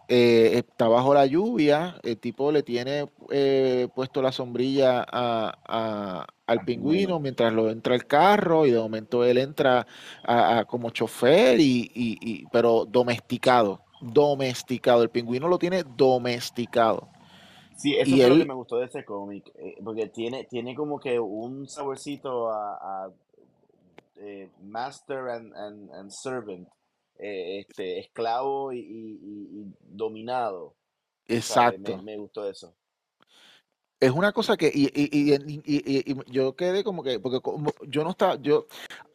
eh, está bajo la lluvia, el tipo le tiene eh, puesto la sombrilla a- a- al pingüino mientras lo entra el carro y de momento él entra a- como chofer y, y- y- pero domesticado, domesticado. El pingüino lo tiene domesticado. Sí, eso Y fue lo que me gustó de ese cómic, eh, porque tiene, tiene como que un saborcito a, master and, and, and servant, eh, este, esclavo y, y- y- y dominado, me, exacto. me gustó eso. Es una cosa que, y, y- y- y- y- y yo quedé como que, porque como yo no estaba, yo,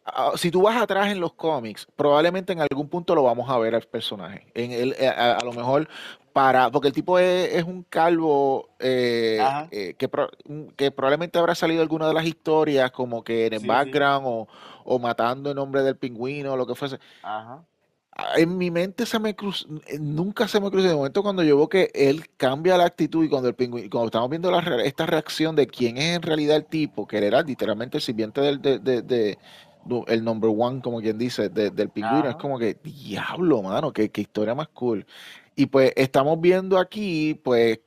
ah, si tú vas atrás en los cómics, probablemente en algún punto lo vamos a ver al personaje. En el, eh, a, a lo mejor para, porque el tipo es, es un calvo eh, eh, que, pro- que probablemente habrá salido alguna de las historias, como que en el sí, sí, background o, o matando en nombre del pingüino o lo que fuese. ajá, En mi mente se me cruzó, nunca se me cruzó. De momento cuando yo veo que él cambia la actitud y cuando el pingüino, cuando estamos viendo la esta reacción de quién es en realidad el tipo, que él era literalmente el sirviente del, de, de- de- el number one, como quien dice, de- del pingüino, es como que, diablo, mano, qué, qué historia más cool. Y pues estamos viendo aquí, pues,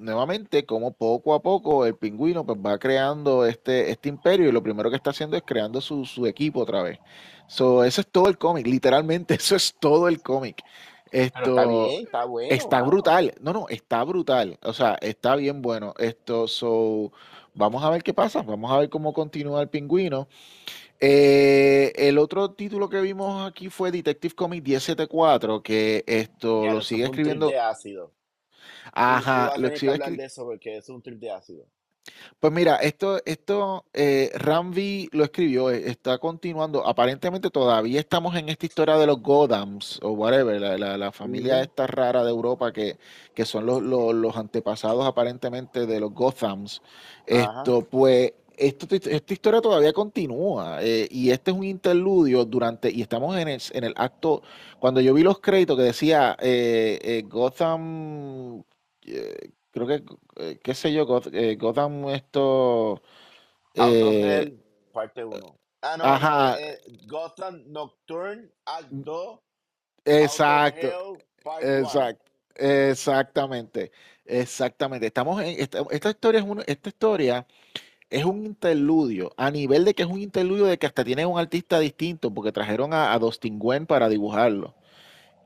nuevamente, como poco a poco el pingüino pues va creando este, este imperio y lo primero que está haciendo es creando su, su equipo otra vez. So, eso es todo el cómic, literalmente, [LAUGHS] eso es todo el cómic. Pero está Esto bien, está bueno, está brutal. No, no, está brutal. O sea, está bien bueno. Esto, so, vamos a ver qué pasa. Vamos a ver cómo continúa el pingüino. Eh, el otro título que vimos aquí fue Detective Comics 1074, que esto Ya, lo sigue de escribiendo. ácido. Ajá, lo que hablar de eso porque es un trip de ácido. Pues mira, esto, esto eh, Ramvi lo escribió, eh, está continuando. Aparentemente todavía estamos en esta historia de los Godams o whatever, la, la- la familia esta rara de Europa que, que son los, los- los antepasados aparentemente de los Gothams. Ajá, Esto, pues, esto, esta historia todavía continúa eh, y este es un interludio durante, y estamos en el, en el acto, cuando yo vi los créditos que decía eh, eh, Gotham. creo que qué sé yo, Goth- Gotham esto, parte uno. Ah, no, no, ajá, Gotham Nocturne, Act 2, Out of exacto, Hell, Part 1. exacto, exactamente, exactamente. Estamos en esta, esta historia es una, esta historia es un interludio, a nivel de que es un interludio de que hasta tiene un artista distinto, porque trajeron a, a Dustin para dibujarlo.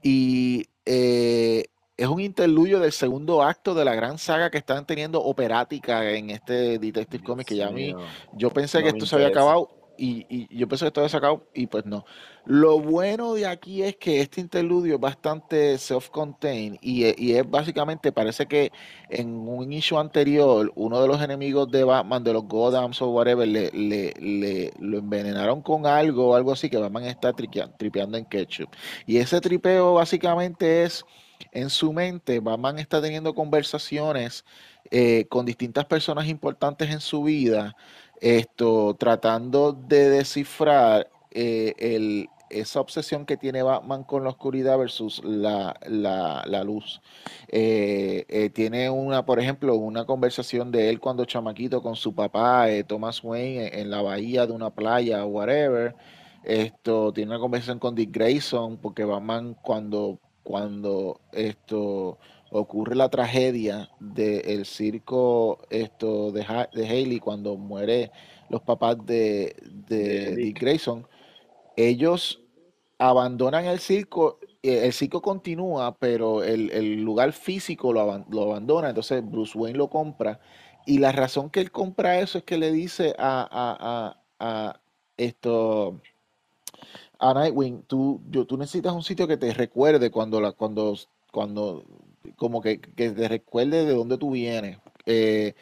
Y eh, es un interludio del segundo acto de la gran saga que están teniendo operática en este Detective Comics, que ya a mí, yo pensé que no esto se había acabado. Y, yo pensé que estaba sacado y pues no. Lo bueno de aquí es que este interludio es bastante self-contained y, e- es básicamente, parece que en un issue anterior, uno de los enemigos de Batman, de los Godams o whatever, le, lo envenenaron con algo o algo así que Batman está tripeando en ketchup. Y ese tripeo básicamente es, en su mente, Batman está teniendo conversaciones eh, con distintas personas importantes en su vida, esto, tratando de descifrar eh, el, esa obsesión que tiene Batman con la oscuridad versus la, la, luz. Eh, eh, tiene una, por ejemplo, una conversación de él cuando chamaquito con su papá, Thomas Wayne, en, en la bahía de una playa whatever. Esto tiene una conversación con Dick Grayson, porque Batman cuando, cuando esto ocurre la tragedia del circo esto de, Ha- de Haley cuando muere los papás de, de de Dick. Grayson, ellos abandonan el circo, eh, el circo continúa, pero el, el lugar físico lo, aban- lo abandona, entonces Bruce Wayne lo compra, y la razón que él compra eso es que le dice a, a- a- a esto, a Nightwing, tú, yo, tú necesitas un sitio que te recuerde cuando, la, cuando, cuando, como que, que te recuerde de dónde tú vienes. Eh,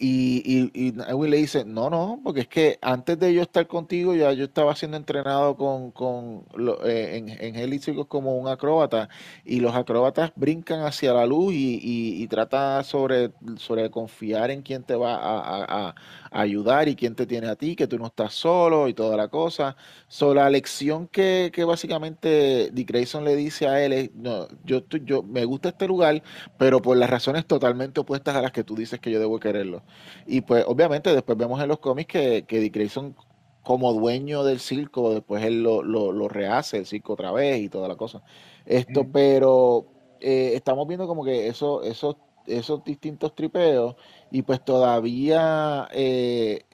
y, y, y Nightwing le dice, no, no, porque es que antes de yo estar contigo ya yo estaba siendo entrenado con, con eh, en, en Circus como un acróbata y los acróbatas brincan hacia la luz y, y, trata sobre, sobre confiar en quién te va a, a- ayudar y quién te tiene a ti, que tú no estás solo y toda la cosa. So, la lección que, que básicamente Dick Grayson le dice a él es, no, yo, yo me gusta este lugar, pero por las razones totalmente opuestas a las que tú dices que yo debo quererlo. Y pues obviamente después vemos en los cómics que, que Dick Grayson como dueño del circo, después él lo, lo, lo rehace el circo otra vez y toda la cosa. Esto, pero eh, estamos viendo como que eso, esos, esos distintos tripeos y pues todavía eh,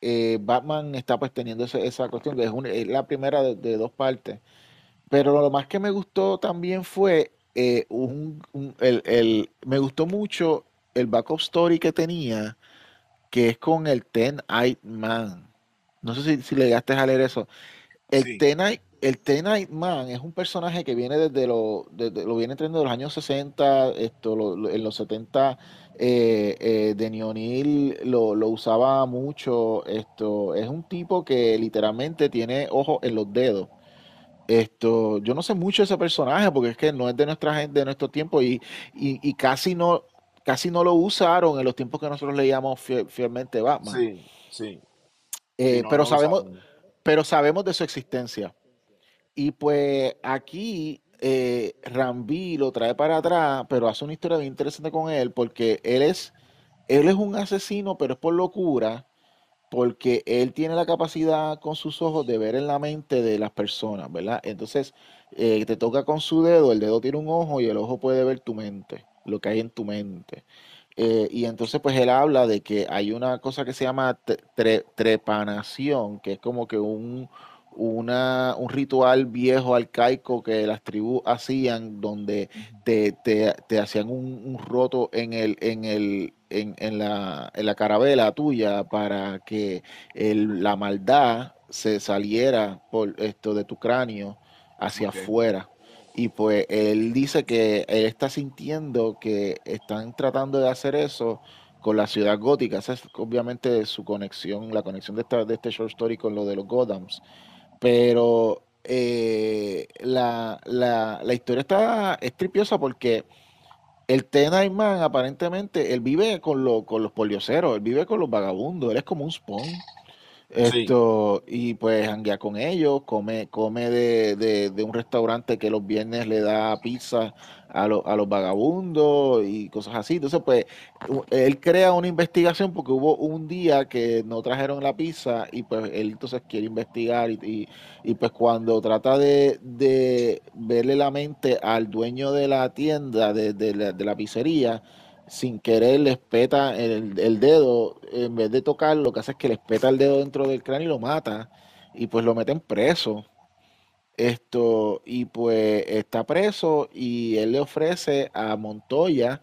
eh, Batman está pues teniendo ese- esa cuestión que es, un- es la primera de, de dos partes. Pero lo más que me gustó también fue un, un- el, el- me gustó mucho el backup story que tenía, que es con el Ten Eyed Man. No sé si, si le llegaste a leer eso. El Sí, Ten Eyed, el Man es un personaje que viene desde lo, desde- lo viene trayendo de los años 60, esto, lo- lo- en los 70 eh, eh, Denny O'Neil lo, lo usaba mucho. Esto es un tipo que literalmente tiene ojos en los dedos. Esto, yo no sé mucho de ese personaje porque es que no es de nuestra gente, de nuestro tiempo y, y, y casi no, casi no lo usaron en los tiempos que nosotros leíamos fiel- fielmente Batman. sí, sí. Eh, no, pero no sabemos, pero sabemos de su existencia. Y pues aquí eh, Rambi lo trae para atrás, pero hace una historia bien interesante con él porque él es, él es un asesino, pero es por locura porque él tiene la capacidad con sus ojos de ver en la mente de las personas, ¿verdad? Entonces, eh, te toca con su dedo, el dedo tiene un ojo y el ojo puede ver tu mente, lo que hay en tu mente. Eh, y entonces, pues él habla de que hay una cosa que se llama tre- tre- trepanación, que es como que un, una, un ritual viejo, arcaico que las tribus hacían, donde te, te- te hacían un, un roto en el, en el, en, en la, en la carabela tuya para que el- la maldad se saliera por esto de tu cráneo hacia afuera. Y pues él dice que él está sintiendo que están tratando de hacer eso con la ciudad gótica. Esa es obviamente su conexión, la conexión de, esta, de este short story con lo de los Gothams. Pero eh, la, la, historia está es tripiosa porque el Ten Man aparentemente él vive con, lo- con los polioceros, él vive con los vagabundos, él es como un spawn. Esto, y pues janguea con ellos, come, come de, de- de un restaurante que los viernes le da pizza a, lo- a los vagabundos y cosas así. Entonces, pues, él crea una investigación porque hubo un día que no trajeron la pizza y pues él entonces quiere investigar y, y- y, pues cuando trata de, de verle la mente al dueño de la tienda, de, de la, de la pizzería, sin querer les peta el, el dedo, en vez de tocar, lo que hace es que les peta el dedo dentro del cráneo y lo mata, y pues lo meten preso. Esto, y pues está preso y él le ofrece a Montoya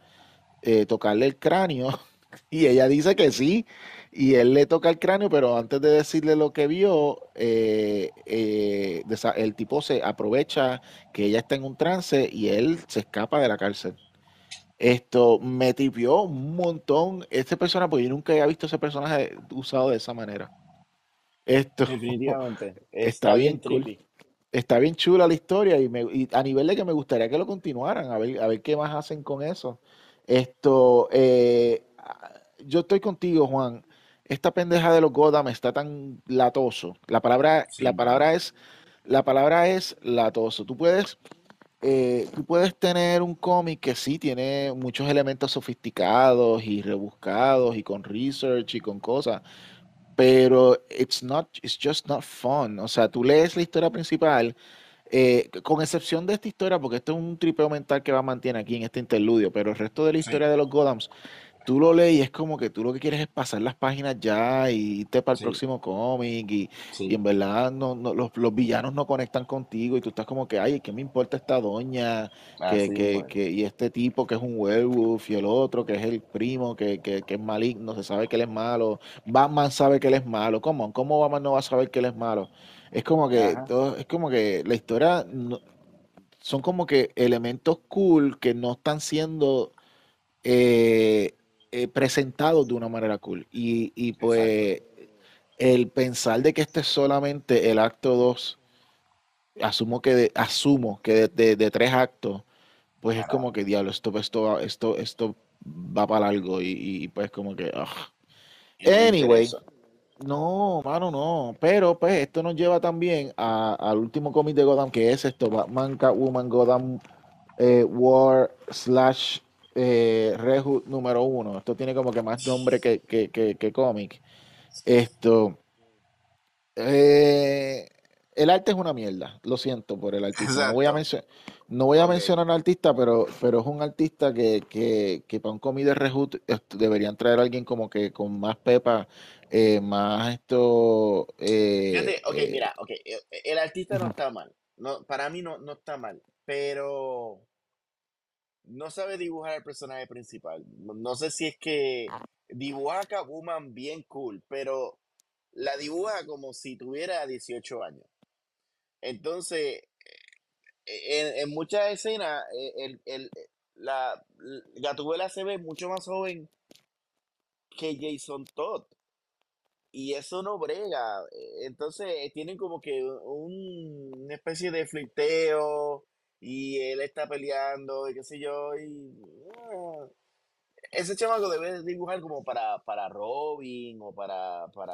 eh, tocarle el cráneo [LAUGHS] y ella dice que sí y él le toca el cráneo, pero antes de decirle lo que vio, eh, eh, el tipo se aprovecha que ella está en un trance y él se escapa de la cárcel. Esto me tripió un montón este personaje, porque yo nunca había visto ese personaje usado de esa manera. Esto Definitivamente. [LAUGHS] está Está bien bien cool. Está bien chula la historia y, me, y a nivel de que me gustaría que lo continuaran, a ver, a ver qué más hacen con eso. Esto, eh, yo estoy contigo, Juan. Esta pendeja de los Gotham está tan latoso. La palabra, la palabra es, la palabra es latoso. Tú puedes, eh, tú puedes tener un cómic que sí tiene muchos elementos sofisticados y rebuscados y con research y con cosas, pero it's not, it's just not fun. O sea, tú lees la historia principal, eh, con excepción de esta historia, porque esto es un tripeo mental que va a mantener aquí en este interludio, pero el resto de la historia Sí, de los Gothams, tú lo lees y es como que tú lo que quieres es pasar las páginas ya y irte para el sí, próximo cómic y, y en verdad no, no- los, los villanos no conectan contigo y tú estás como que, ay, ¿qué me importa esta doña? Que, y este tipo que es un werewolf y el otro que es el primo que, que, es maligno, se sabe que él es malo. Batman sabe que él es malo. ¿Cómo? ¿Cómo Batman no va a saber que él es malo? Es como que todo, es como que la historia no- son como que elementos cool que no están siendo eh, eh, presentados de una manera cool. Y, y Exacto. pues el pensar de que este es solamente el acto 2 asumo que de, asumo que de, de- de tres actos, pues es como que diablo, esto, esto, esto, esto va para algo y, y, pues como que ugh. Anyway, no, mano, no. Pero pues esto nos lleva también al último cómic de Gotham, que es esto, Batman, Catwoman, Gotham eh, War slash eh, número uno. Esto tiene como que más nombre que, que, que, que cómic. Esto, eh, el arte es una mierda, lo siento por el artista. No voy a, no voy mencionar al artista, pero, pero es un artista que, que, que para un cómic de esto, deberían traer a alguien como que con más pepa, eh, más esto... eh, Fíjate, ok, mira, ok. El artista no está mal. No, para mí no, no está mal. Pero no sabe dibujar al personaje principal. No, sé si es que dibuja a Catwoman bien cool, pero la dibuja como si tuviera 18 años. Entonces, en, en muchas escenas, eh, el, el- la, Gatúbela se ve mucho más joven que Jason Todd. Y eso no brega. Eh, Entonces, eh, tienen como que un- una especie de flirteo. Y él está peleando y qué sé yo. Y ah, ese chamaco debe dibujar como para, para Robin o para, para,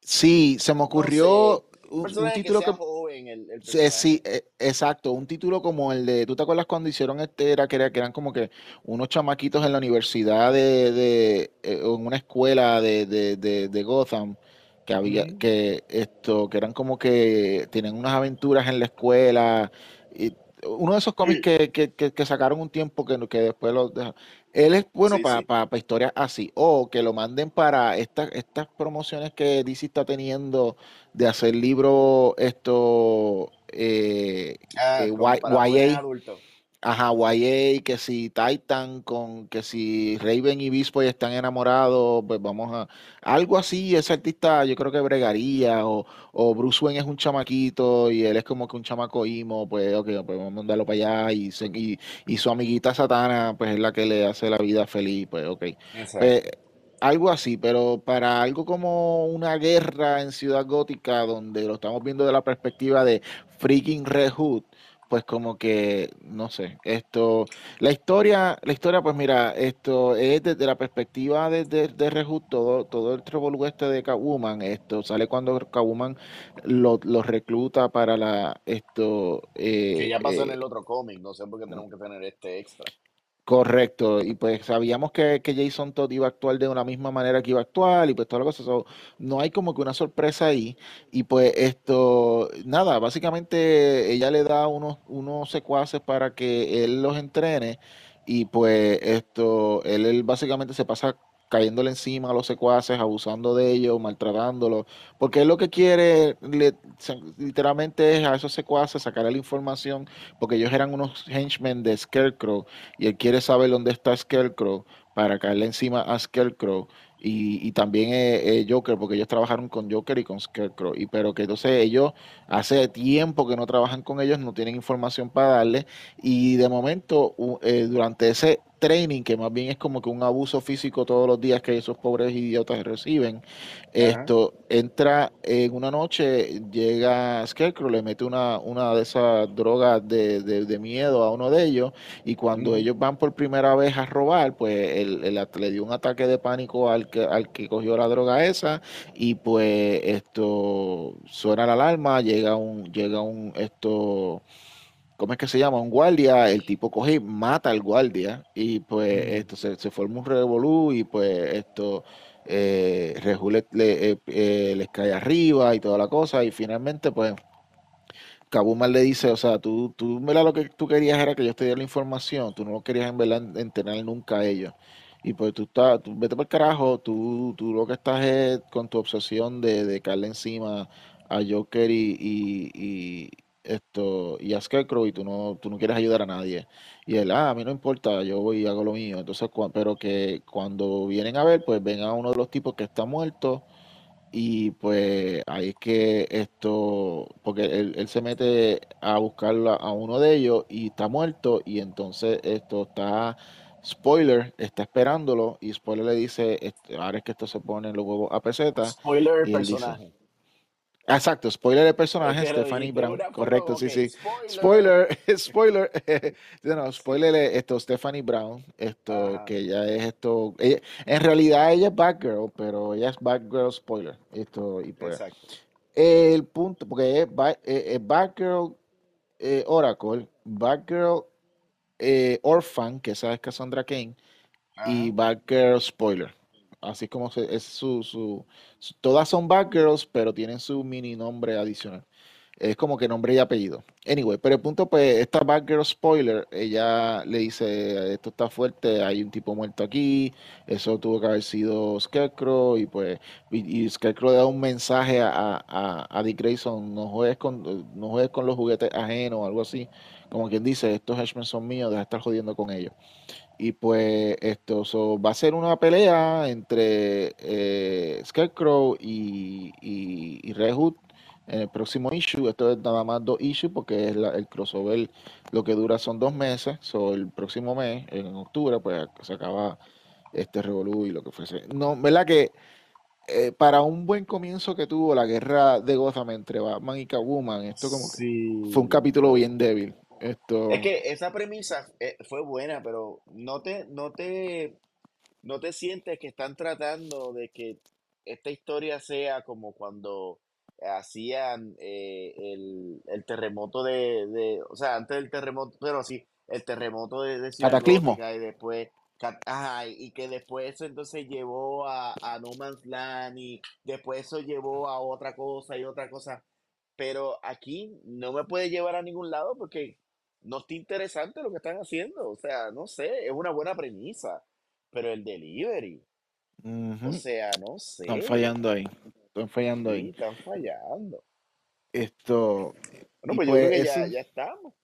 Sí, se me no sé, ocurrió un que título que sea joven el, el Sí, eh, exacto, un título como el de, ¿tú te acuerdas cuando hicieron este, era que, era- que eran como que unos chamaquitos en la universidad de, de eh, o en una escuela de, de, de, Gotham, que había, que esto, que eran como que tienen unas aventuras en la escuela, y uno de esos cómics que, que, que, que sacaron un tiempo que, que después lo dejaron. Él es bueno sí, para sí. pa, pa historias así, o que lo manden para estas, estas promociones que DC está teniendo de hacer libros esto eh, Ah, eh, Y- YA, ajá, YA, que si Titan con que si Raven y Beast Boy están enamorados, pues vamos a algo así, ese artista yo creo que bregaría, o, o Bruce Wayne es un chamaquito y él es como que un chamaco imo, pues ok, pues vamos a mandarlo para allá y, se- y, y su amiguita Satana, pues es la que le hace la vida feliz, pues ok. Pues Exacto. algo así, pero para algo como una guerra en Ciudad Gótica, donde lo estamos viendo de la perspectiva de freaking Red Hood, pues como que, no sé, esto, la historia, la historia, pues mira, esto es desde la perspectiva de, de, de Hood, todo, todo el revolú este de Catwoman, esto sale cuando Catwoman lo, lo recluta para la, esto, Que eh, ya pasó en eh, el otro cómic. No sé por qué tenemos que tener este extra. Correcto, y pues sabíamos que, que Jason Todd iba a actuar de una misma manera que iba a actuar y pues toda la cosa, so, no hay como que una sorpresa ahí y pues esto, nada, básicamente ella le da unos, unos secuaces para que él los entrene y pues esto, él, él básicamente se pasa cayéndole encima a los secuaces, abusando de ellos, maltratándolos, porque él lo que quiere literalmente es a esos secuaces sacarle la información porque ellos eran unos henchmen de Scarecrow y él quiere saber dónde está Scarecrow para caerle encima a Scarecrow y, y también eh, eh, Joker, porque ellos trabajaron con Joker y con Scarecrow, y pero que entonces ellos hace tiempo que no trabajan con ellos, no tienen información para darle, y de momento eh, durante ese training, que más bien es como que un abuso físico todos los días que esos pobres idiotas reciben. Esto entra en una noche, llega Scarecrow, le mete una, una de esas drogas de, de, miedo a uno de ellos, y cuando ellos van por primera vez a robar, pues el, le dio un ataque de pánico al que, al que cogió la droga esa, y pues esto suena la alarma, llega un, llega un esto ¿cómo es que se llama? Un guardia, el tipo coge y mata al guardia y pues esto se, se, forma un revolú y pues esto eh, le, eh, eh, les cae arriba y toda la cosa y finalmente pues Kabuma le dice, o sea, tú, tú verdad lo que tú querías era que yo te diera la información, tú no querías en verdad entrenar nunca a ellos. Y pues tú estás, tú, vete por el carajo, tú, tú lo que estás es con tu obsesión de, de caerle encima a Joker y, esto y a Scarecrow y tú no, tú no quieres ayudar a nadie. Y él, ah, a mí no importa, yo voy y hago lo mío. Entonces, pero que cuando vienen a ver, pues ven a uno de los tipos que está muerto y pues ahí es que esto, porque él, se mete a buscar a uno de ellos y está muerto y entonces esto está, spoiler, está esperándolo y spoiler le dice, este, ahora es que esto se pone en los huevos a peseta. Spoiler personaje. Exacto, spoiler de personaje, Stephanie Brown. Correcto, sí, sí. Spoiler, spoiler, no, [LAUGHS] [LAUGHS] spoiler [LAUGHS] esto, Stephanie Brown, esto, que ella es esto, en realidad ella es Batgirl, pero ella es Batgirl spoiler, esto, y pues. Exacto. El punto, porque es, es Batgirl eh, Oracle, Batgirl eh, Orphan, que sabes Cassandra Kane, y Batgirl Spoiler. Así como es su, su, Todas son Batgirls, pero tienen su mini nombre adicional. Es como que nombre y apellido. Anyway, pero el punto, pues, esta Batgirl spoiler, ella le dice: Esto está fuerte, hay un tipo muerto aquí, eso tuvo que haber sido Scarecrow, y pues, y, Scarecrow le da un mensaje a, a, Dick Grayson: no juegues, con, no juegues con los juguetes ajenos, o algo así. Como quien dice: Estos Henchmen son míos, deja de estar jodiendo con ellos. Y pues esto va a ser una pelea entre eh, Scarecrow y, y, Red Hood en el próximo issue. Esto es nada más dos issues porque es el crossover lo que dura son dos meses. So, el próximo mes, en octubre, pues se acaba este Revolú y lo que fuese. No, ¿verdad que eh, para un buen comienzo que tuvo la guerra de Gotham entre Batman y Catwoman, esto como que fue un capítulo bien débil. Esto... Es que esa premisa eh, fue buena, pero no te, no te, no te sientes que están tratando de que esta historia sea como cuando hacían eh, el, terremoto de, o sea, antes del terremoto, pero sí, el terremoto de, de Cataclismo. y después, y que después eso entonces llevó a, a No Man's Land y después eso llevó a otra cosa y otra cosa. Pero aquí no me puede llevar a ningún lado porque no está interesante lo que están haciendo. O sea, no sé, es una buena premisa, pero el delivery, o sea, no sé. Están fallando ahí. Están fallando ahí. Están fallando. Esto. Bueno, pues yo creo que ya, ya estamos.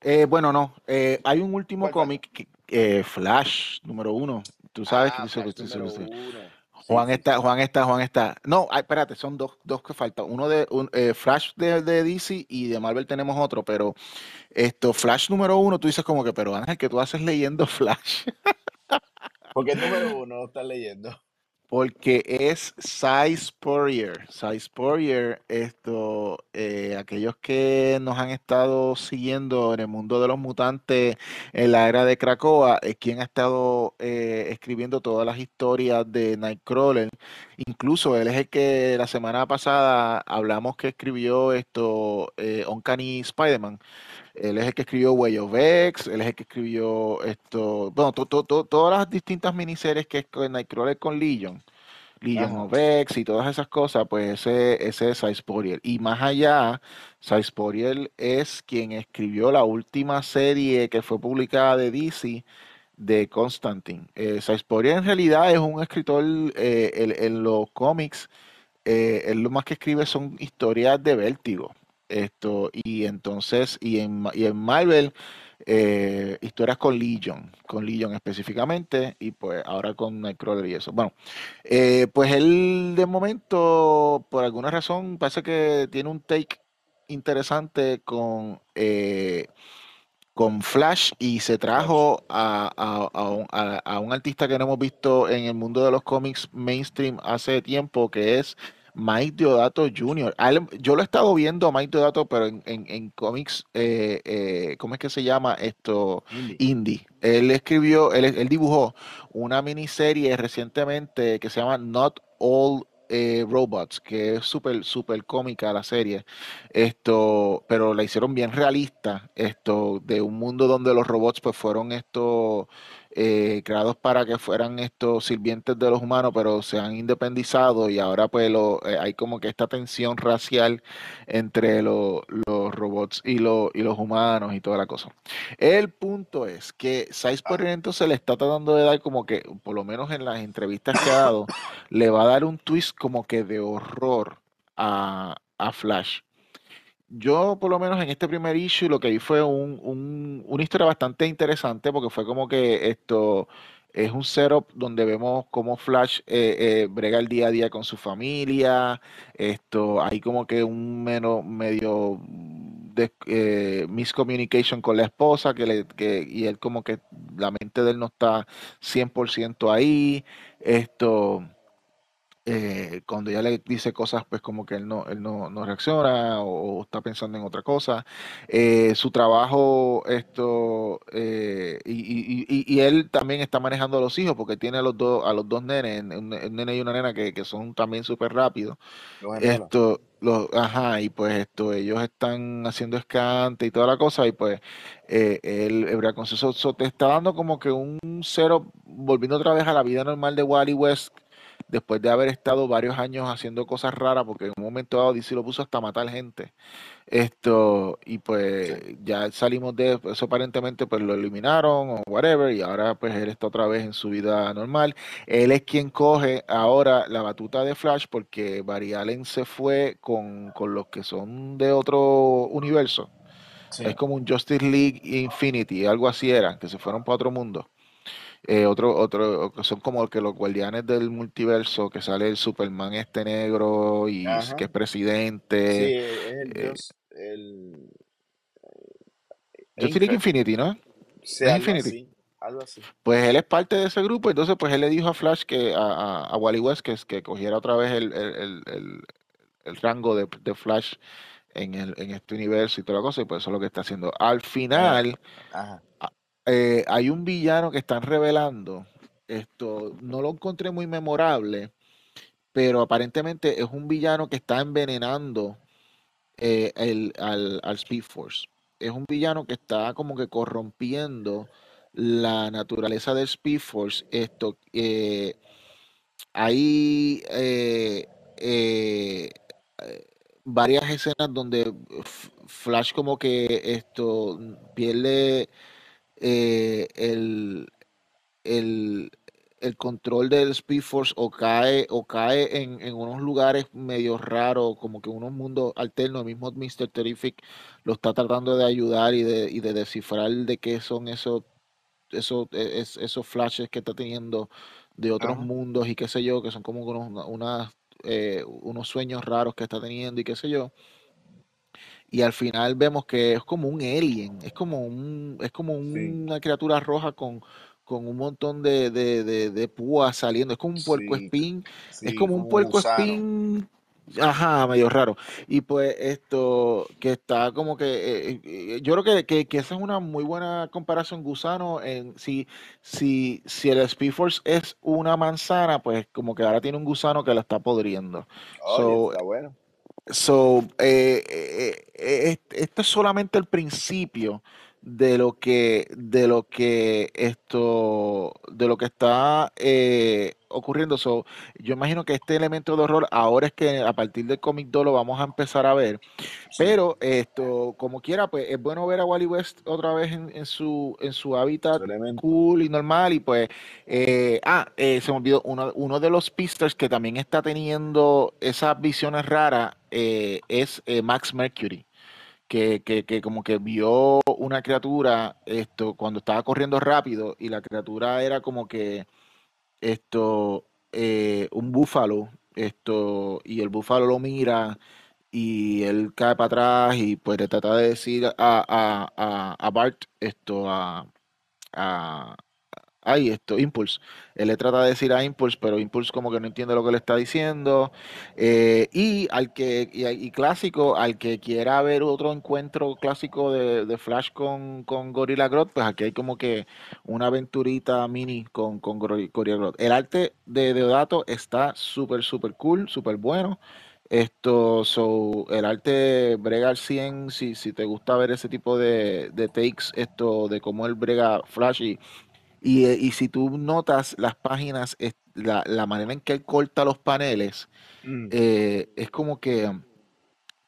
Eh, bueno, no. Eh, hay un último cómic, eh, Flash, número uno. Tú sabes ah, que Flash número uno. Juan está, Juan está, Juan está. No, espérate, son dos, dos que faltan. Uno de un, eh, Flash de, de, DC y de Marvel tenemos otro, pero esto, Flash número uno, tú dices como que, pero Ángel, que tú haces leyendo [LAUGHS] Flash. ¿Por qué número uno estás leyendo? Porque es Cy Spurrier. Cy Spurrier, esto, eh, aquellos que nos han estado siguiendo en el mundo de los mutantes en la era de Krakoa, es quien ha estado eh, escribiendo todas las historias de Nightcrawler. Incluso él es el que la semana pasada hablamos que escribió esto, eh, Uncanny Spider-Man. Él es el que escribió Way of X, él es el que escribió esto, bueno, todas las distintas miniseries que es con Nightcrawler con Legion, Legion of X y todas esas cosas, pues ese, ese es Cysporiel. Y más allá, Cysporiel es quien escribió la última serie que fue publicada de DC de Constantine. Eh, en realidad es un escritor eh, en, los cómics, eh, él lo más que escribe son historias de vértigo. Esto, y entonces, y en, y en Marvel, eh, historias con Legion, con Legion específicamente, y pues ahora con Nightcrawler y eso. Bueno, eh, pues él de momento, por alguna razón, parece que tiene un take interesante con eh, con Flash y se trajo a, a, a, un, artista que no hemos visto en el mundo de los cómics mainstream hace tiempo, que es Mike Deodato Jr. Yo lo he estado viendo a Mike Deodato, pero en, en, cómics, eh, eh, ¿cómo es que se llama esto? Indie. Él escribió, él, él dibujó una miniserie recientemente que se llama Not All eh, Robots, que es súper, súper cómica la serie, esto, pero la hicieron bien realista, esto, de un mundo donde los robots pues fueron estos eh, creados para que fueran estos sirvientes de los humanos, pero se han independizado y ahora pues lo, eh, hay como que esta tensión racial entre los robots y, y los humanos y toda la cosa. El punto es que Size por se le está tratando de dar como que, por lo menos en las entrevistas que ha dado, le va a dar un twist como que de horror a, a Flash yo por lo menos en este primer issue lo que vi fue un, una historia bastante interesante porque fue como que esto es un setup donde vemos cómo Flash eh, eh, brega el día a día con su familia, esto hay como que un menos medio de, eh, miscommunication con la esposa que le, que, y él como que la mente de él no está 100% ahí, esto eh, cuando ella le dice cosas, pues como que él no, él no, no reacciona o, está pensando en otra cosa. Eh, su trabajo, esto, eh, y, y, él también está manejando a los hijos porque tiene a los dos, a los dos nenes, un, nene y una nena que, que son también súper rápidos. Esto, los, ajá, y pues esto, ellos están haciendo escante y toda la cosa, y pues eh, él, el con eso, te está dando como que un cero, volviendo otra vez a la vida normal de Wally West después de haber estado varios años haciendo cosas raras, porque en un momento dado DC lo puso hasta matar gente. Esto, y pues ya salimos de eso aparentemente, pues lo eliminaron o whatever, y ahora pues él está otra vez en su vida normal. Él es quien coge ahora la batuta de Flash porque Barry Allen se fue con, con los que son de otro universo. Es como un Justice League Infinity, algo así era, que se fueron para otro mundo. Eh, otro, otro, son como que los guardianes del multiverso, que sale el Superman este negro y que es presidente. Sí, es el, eh, el, Justice League Infinity, ¿no? Sí, algo Infinity. algo así. Pues él es parte de ese grupo, entonces pues él le dijo a Flash que a, a, Wally West que, que cogiera otra vez el, el, el, el rango de, de, Flash en, el, en este universo y toda la cosa, y pues eso es lo que está haciendo. Al final, Ajá. Eh, hay un villano que están revelando. Esto no lo encontré muy memorable, pero aparentemente es un villano que está envenenando eh, al, al, Speed Force. Es un villano que está como que corrompiendo la naturaleza del Speed Force. Esto, eh, hay varias escenas donde Flash como que esto pierde eh, el, el, control del Speed Force o cae, o cae en, unos lugares medio raros, como que unos mundos alternos. El mismo Mr. Terrific lo está tratando de ayudar y de, y de descifrar de qué son esos, esos, e, esos flashes que está teniendo de otros mundos y qué sé yo, que son como unos, eh, unos sueños raros que está teniendo y qué sé yo y al final vemos que es como un alien, es como un, es como una criatura roja con, con un montón de, de, de, púas saliendo, es como un puerco espín, es como un puerco espín, ajá, medio raro. Y pues esto, que está como que, eh, eh, yo creo que, que, esa es una muy buena comparación gusano, en si, si, si el Speed Force es una manzana, pues como que ahora tiene un gusano que la está podriendo. está bueno So, eh, eh, eh, esto es solamente el principio de lo que, de lo que esto, de lo que está ocurriendo. So, yo imagino que este elemento de horror ahora es que a partir del cómic 2 lo vamos a empezar a ver. Pero esto, como quiera, pues es bueno ver a Wally West otra vez en, su, en su hábitat cool y normal. Y pues, ah, se me olvidó, uno, uno de los pisters que también está teniendo esas visiones raras eh, es eh, Max Mercury. Que, que, que como que vio una criatura esto cuando estaba corriendo rápido y la criatura era como que esto eh, un búfalo esto y el búfalo lo mira y él cae para atrás y pues le trata de decir a, a, a, a Bart esto a, a, Ay, esto, Impulse. Él le trata de decir a Impulse, pero Impulse como que no entiende lo que le está diciendo. Eh, y al que, y, clásico, al que quiera ver otro encuentro clásico de, de Flash con, con Gorilla Grodd, pues aquí hay como que una aventurita mini con, con Gori- Gorilla Grodd. El arte de Deodato está súper, súper cool, súper bueno. Esto, so, el arte brega al 100, si, si te gusta ver ese tipo de, de takes, esto, de cómo él brega Flash y y, y si tú notas las páginas, la, la manera en que él corta los paneles, Mm, eh, es como que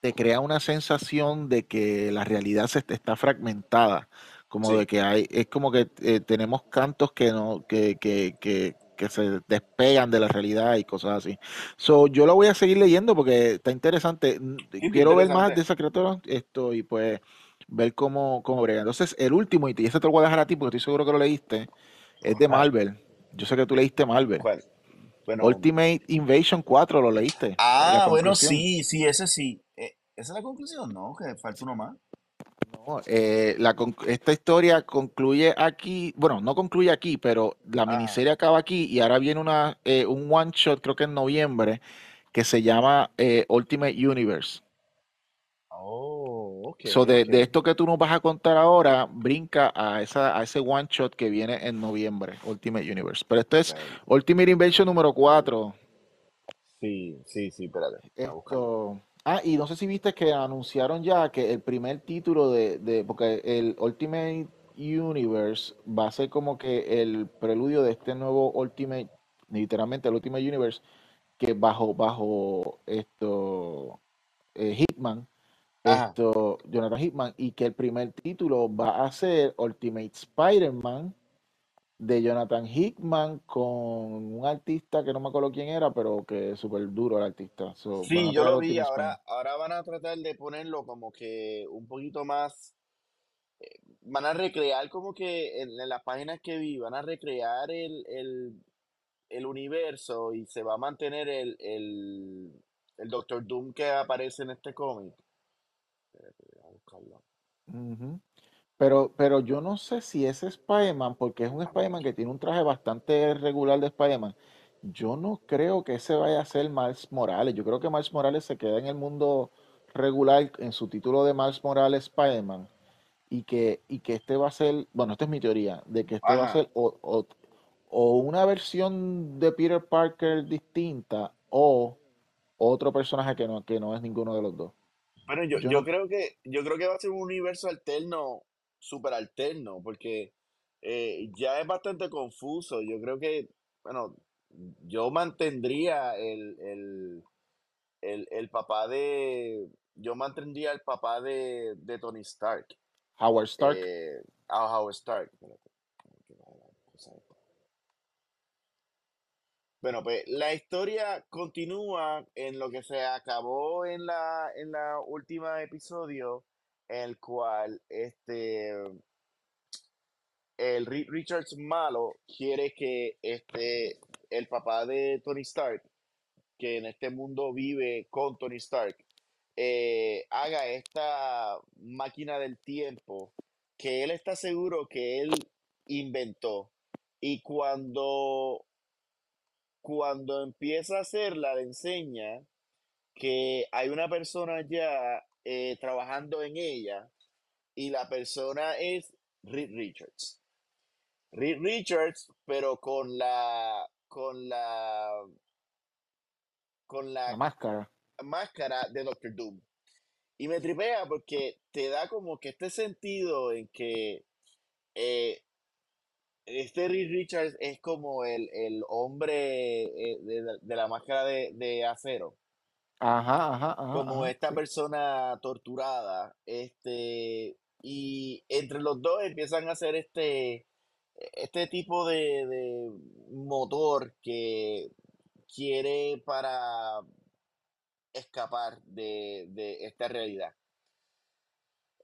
te crea una sensación de que la realidad se est- está fragmentada, como de que hay, es como que eh, tenemos cantos que no, que, que, que, que se despegan de la realidad y cosas así. So, yo lo voy a seguir leyendo porque está interesante. Quiero ver más de esa criatura, esto, y pues ver cómo, cómo brega. Entonces, el último, y ese te lo voy a dejar a ti porque estoy seguro que lo leíste, es de. Marvel. Yo sé que tú leíste Marvel. ¿Cuál? Bueno. Ultimate Invasion 4 lo leíste, Ah, bueno, sí, sí, ese sí. Eh, esa es la conclusión, ¿no? Que falta uno más. No, eh, la esta historia concluye aquí, bueno, no concluye aquí, pero la Ajá. miniserie acaba aquí y ahora viene una, eh, un one shot, creo que en noviembre, que se llama Ultimate Universe. Oh, ok, So de, de esto que tú nos vas a contar ahora, brinca a, esa, a ese one shot que viene en noviembre, Ultimate Universe. Pero esto es. Ultimate Invasion número 4. Sí, sí, sí, espérate. Esto. Ah, y no sé si viste que anunciaron ya que el primer título de, de- porque el Ultimate Universe va a ser como que el preludio de este nuevo Ultimate, literalmente el Ultimate Universe, que bajo, bajo esto, eh, Hitman, Ajá. esto, Jonathan Hitman, y que el primer título va a ser Ultimate Spider-Man de Jonathan Hickman con un artista que no me acuerdo quién era, pero que es súper duro el artista. So, Sí, yo lo vi. Ahora, ahora van a tratar de ponerlo como que un poquito más. Van a recrear como que en, en las páginas que vi, van a recrear el, el, el universo y se va a mantener el, el, el Doctor Doom que aparece en este cómic. Pero, pero yo no sé si ese Spider-Man, porque es un Spider-Man que tiene un traje bastante regular de Spider-Man, yo no creo que ese vaya a ser Miles Morales. Yo creo que Miles Morales se queda en el mundo regular en su título de Miles Morales Spider-Man y que, y que este va a ser, bueno, esta es mi teoría, de que este va a ser o, o- o una versión de Peter Parker distinta o otro personaje que no, que no es ninguno de los dos. Bueno, yo, Yo creo que yo creo que va a ser un universo alterno, súper alterno, porque eh, ya es bastante confuso. Yo creo que, bueno, yo mantendría el, el, el, el papá de, yo mantendría el papá de, de Tony Stark, Howard Stark. eh, a Howard Stark. Espérate, que va la cosa esta. Bueno, pues la historia continúa en lo que se acabó en la, en la última episodio, en el cual este, el Richards malo quiere que este, el papá de Tony Stark, que en este mundo vive con Tony Stark, eh, haga esta máquina del tiempo que él está seguro que él inventó. Y cuando cuando empieza a hacerla, le enseña que hay una persona ya eh, trabajando en ella y la persona es Reed Richards. Reed Richards, pero con la con la con La la máscara. máscara de Doctor Doom. Y me tripea porque te da como que este sentido en que eh, este Reed Richards es como el, el hombre eh, de, la- de la máscara de, de acero. Ajá, ajá, ajá, como esta persona torturada, este, y entre los dos empiezan a hacer este, este tipo de, de motor que quiere para escapar de, de esta realidad.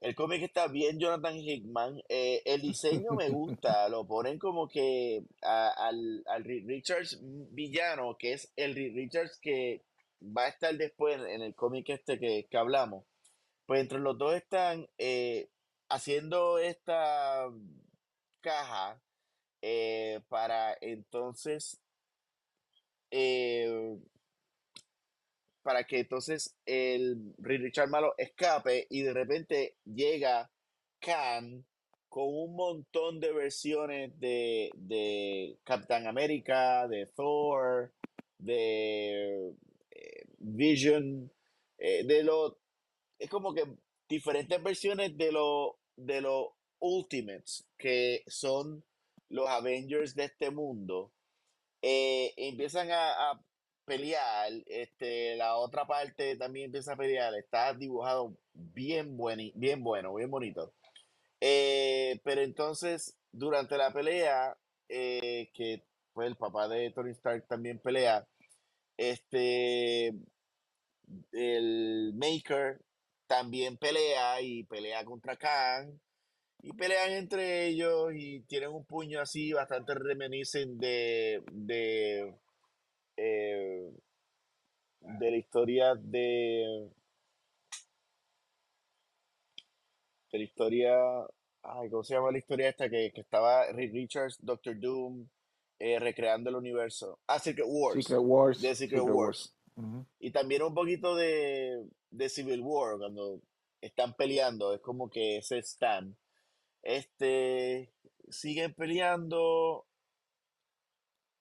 El cómic está bien Jonathan Hickman. Eh, el diseño me gusta. [LAUGHS] Lo ponen como que a- al, al Richards villano, que es el Richards que va a estar después en el cómic este que, que hablamos. Pues entre los dos están eh, haciendo esta caja eh, para entonces eh, para que entonces el Richard malo escape y de repente llega Khan con un montón de versiones de, de Capitán América, de Thor, de eh, Vision, eh, de lo es como que diferentes versiones de lo de los Ultimates que son los Avengers de este mundo eh, empiezan a pelear, este, la otra parte también empieza a pelear, está dibujado bien, bien bueno, bien bonito. Eh, pero entonces, durante la pelea, eh, que pues el papá de Tony Stark también pelea, este, el Maker también pelea y pelea contra Khan y pelean entre ellos y tienen un puño así bastante reminiscent de, eh, de la historia de, de la historia, ay, ¿cómo se llama la historia esta? Que, que estaba Reed Richards, Doctor Doom, eh, recreando el universo. Ah, Secret Wars. Secret Wars. de Secret, Secret Wars. Y también un poquito de, de Civil War, cuando están peleando, es como que se están. Este, siguen peleando.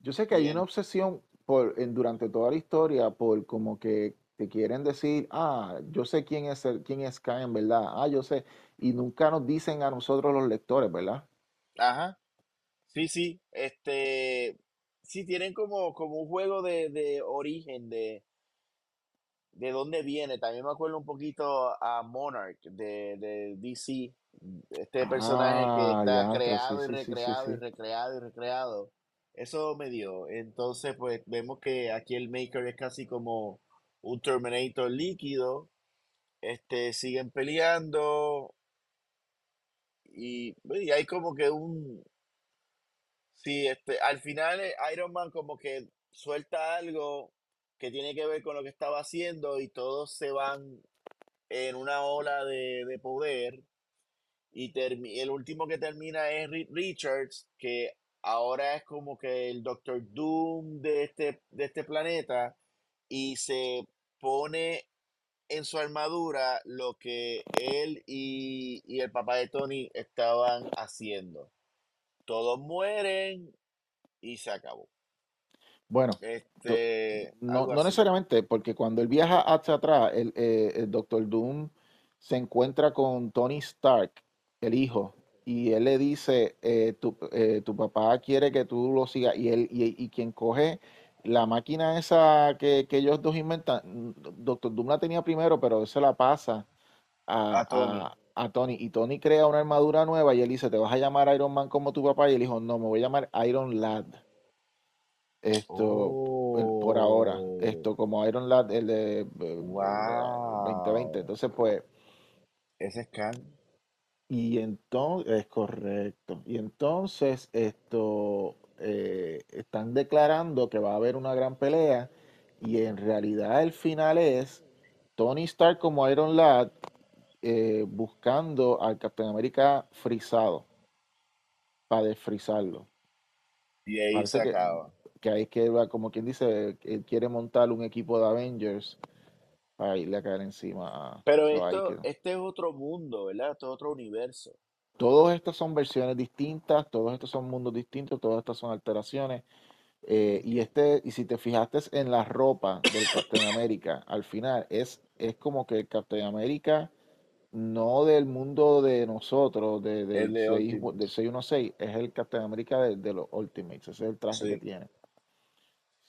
Yo sé que hay Bien. una obsesión por, en, durante toda la historia por como que te quieren decir, ah, yo sé quién es el, quién es en verdad, ah, yo sé, y nunca nos dicen a nosotros los lectores, ¿verdad? Ajá. Sí, sí. Este, sí, tienen como, como un juego de, de origen, de, de dónde viene. También me acuerdo un poquito a Monarch de, de DC. Este personaje que Ah, está ya, creado sí, y sí, sí, sí, recreado y recreado y recreado. Eso me dio. Entonces, pues vemos que aquí el Maker es casi como un Terminator líquido. Este, siguen peleando y, y hay como que un, Sí, este, al final eh, Iron Man como que suelta algo que tiene que ver con lo que estaba haciendo y todos se van en una ola de, de poder y el último que termina es Richards, que ahora es como que el Doctor Doom de este, de este planeta y se pone en su armadura lo que él y, y el papá de Tony estaban haciendo. Todos mueren y se acabó. Bueno, Este, no, no necesariamente, porque cuando él viaja hacia atrás, el, eh, el Doctor Doom se encuentra con Tony Stark, el hijo, y él le dice, eh, tu, eh, tu papá quiere que tú lo sigas, y él, y, y quien coge la máquina esa que, que ellos dos inventan, mm, Doctor Doom la tenía primero, pero él se la pasa A Tony. a, Tony, y Tony crea una armadura nueva, y él dice, ¿te vas a llamar Iron Man como tu papá? Y él dijo, no, me voy a llamar Iron Lad. Esto, el- por ahora, Oh, esto como Iron Lad, el de eh, eh, 2020. wow. Entonces, pues, Ese es Khan. Y entonces, es correcto. Y entonces, esto, eh, están declarando que va a haber una gran pelea, y en realidad el final es Tony Stark como Iron Lad eh, buscando al Capitán América frisado para desfrizarlo. Y ahí Parece se que, acaba. que ahí es que va, como quien dice, él quiere montar un equipo de Avengers para irle a caer encima. a- Pero esto, este es otro mundo, ¿verdad? Esto es otro universo. Todos estos son versiones distintas, todos estos son mundos distintos, todas estas son alteraciones. eh, y este, y si te fijaste en la ropa del Capitán América, al final es, es como que el Capitán América, no del mundo de nosotros, de, El del, de 6, Ultimate. del 616, es el Capitán América de, de los Ultimates, ese es el traje que Sí.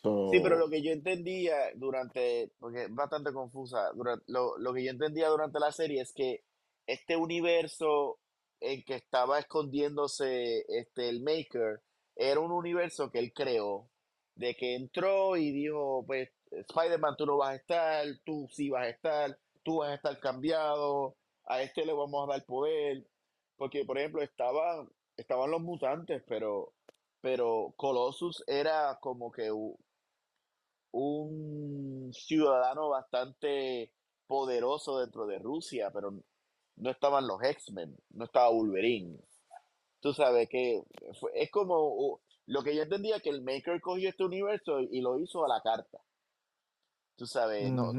Tiene. Sí, pero lo So, que yo entendía durante, porque es bastante confusa, durante, lo, lo que yo entendía durante la serie es que este universo en que estaba escondiéndose este, el Maker era un universo que él creó, de que entró y dijo, pues, Spider-Man, tú no vas a estar, tú sí vas a estar, tú vas a estar cambiado, a este le vamos a dar poder. Porque, por ejemplo, estaba, estaban los mutantes, pero, pero Colossus era como que un ciudadano bastante poderoso dentro de Rusia, pero no estaban los X-Men, no estaba Wolverine. Tú sabes que es como lo que yo entendía que el Maker cogió este universo y lo hizo a la carta. Tú sabes, no,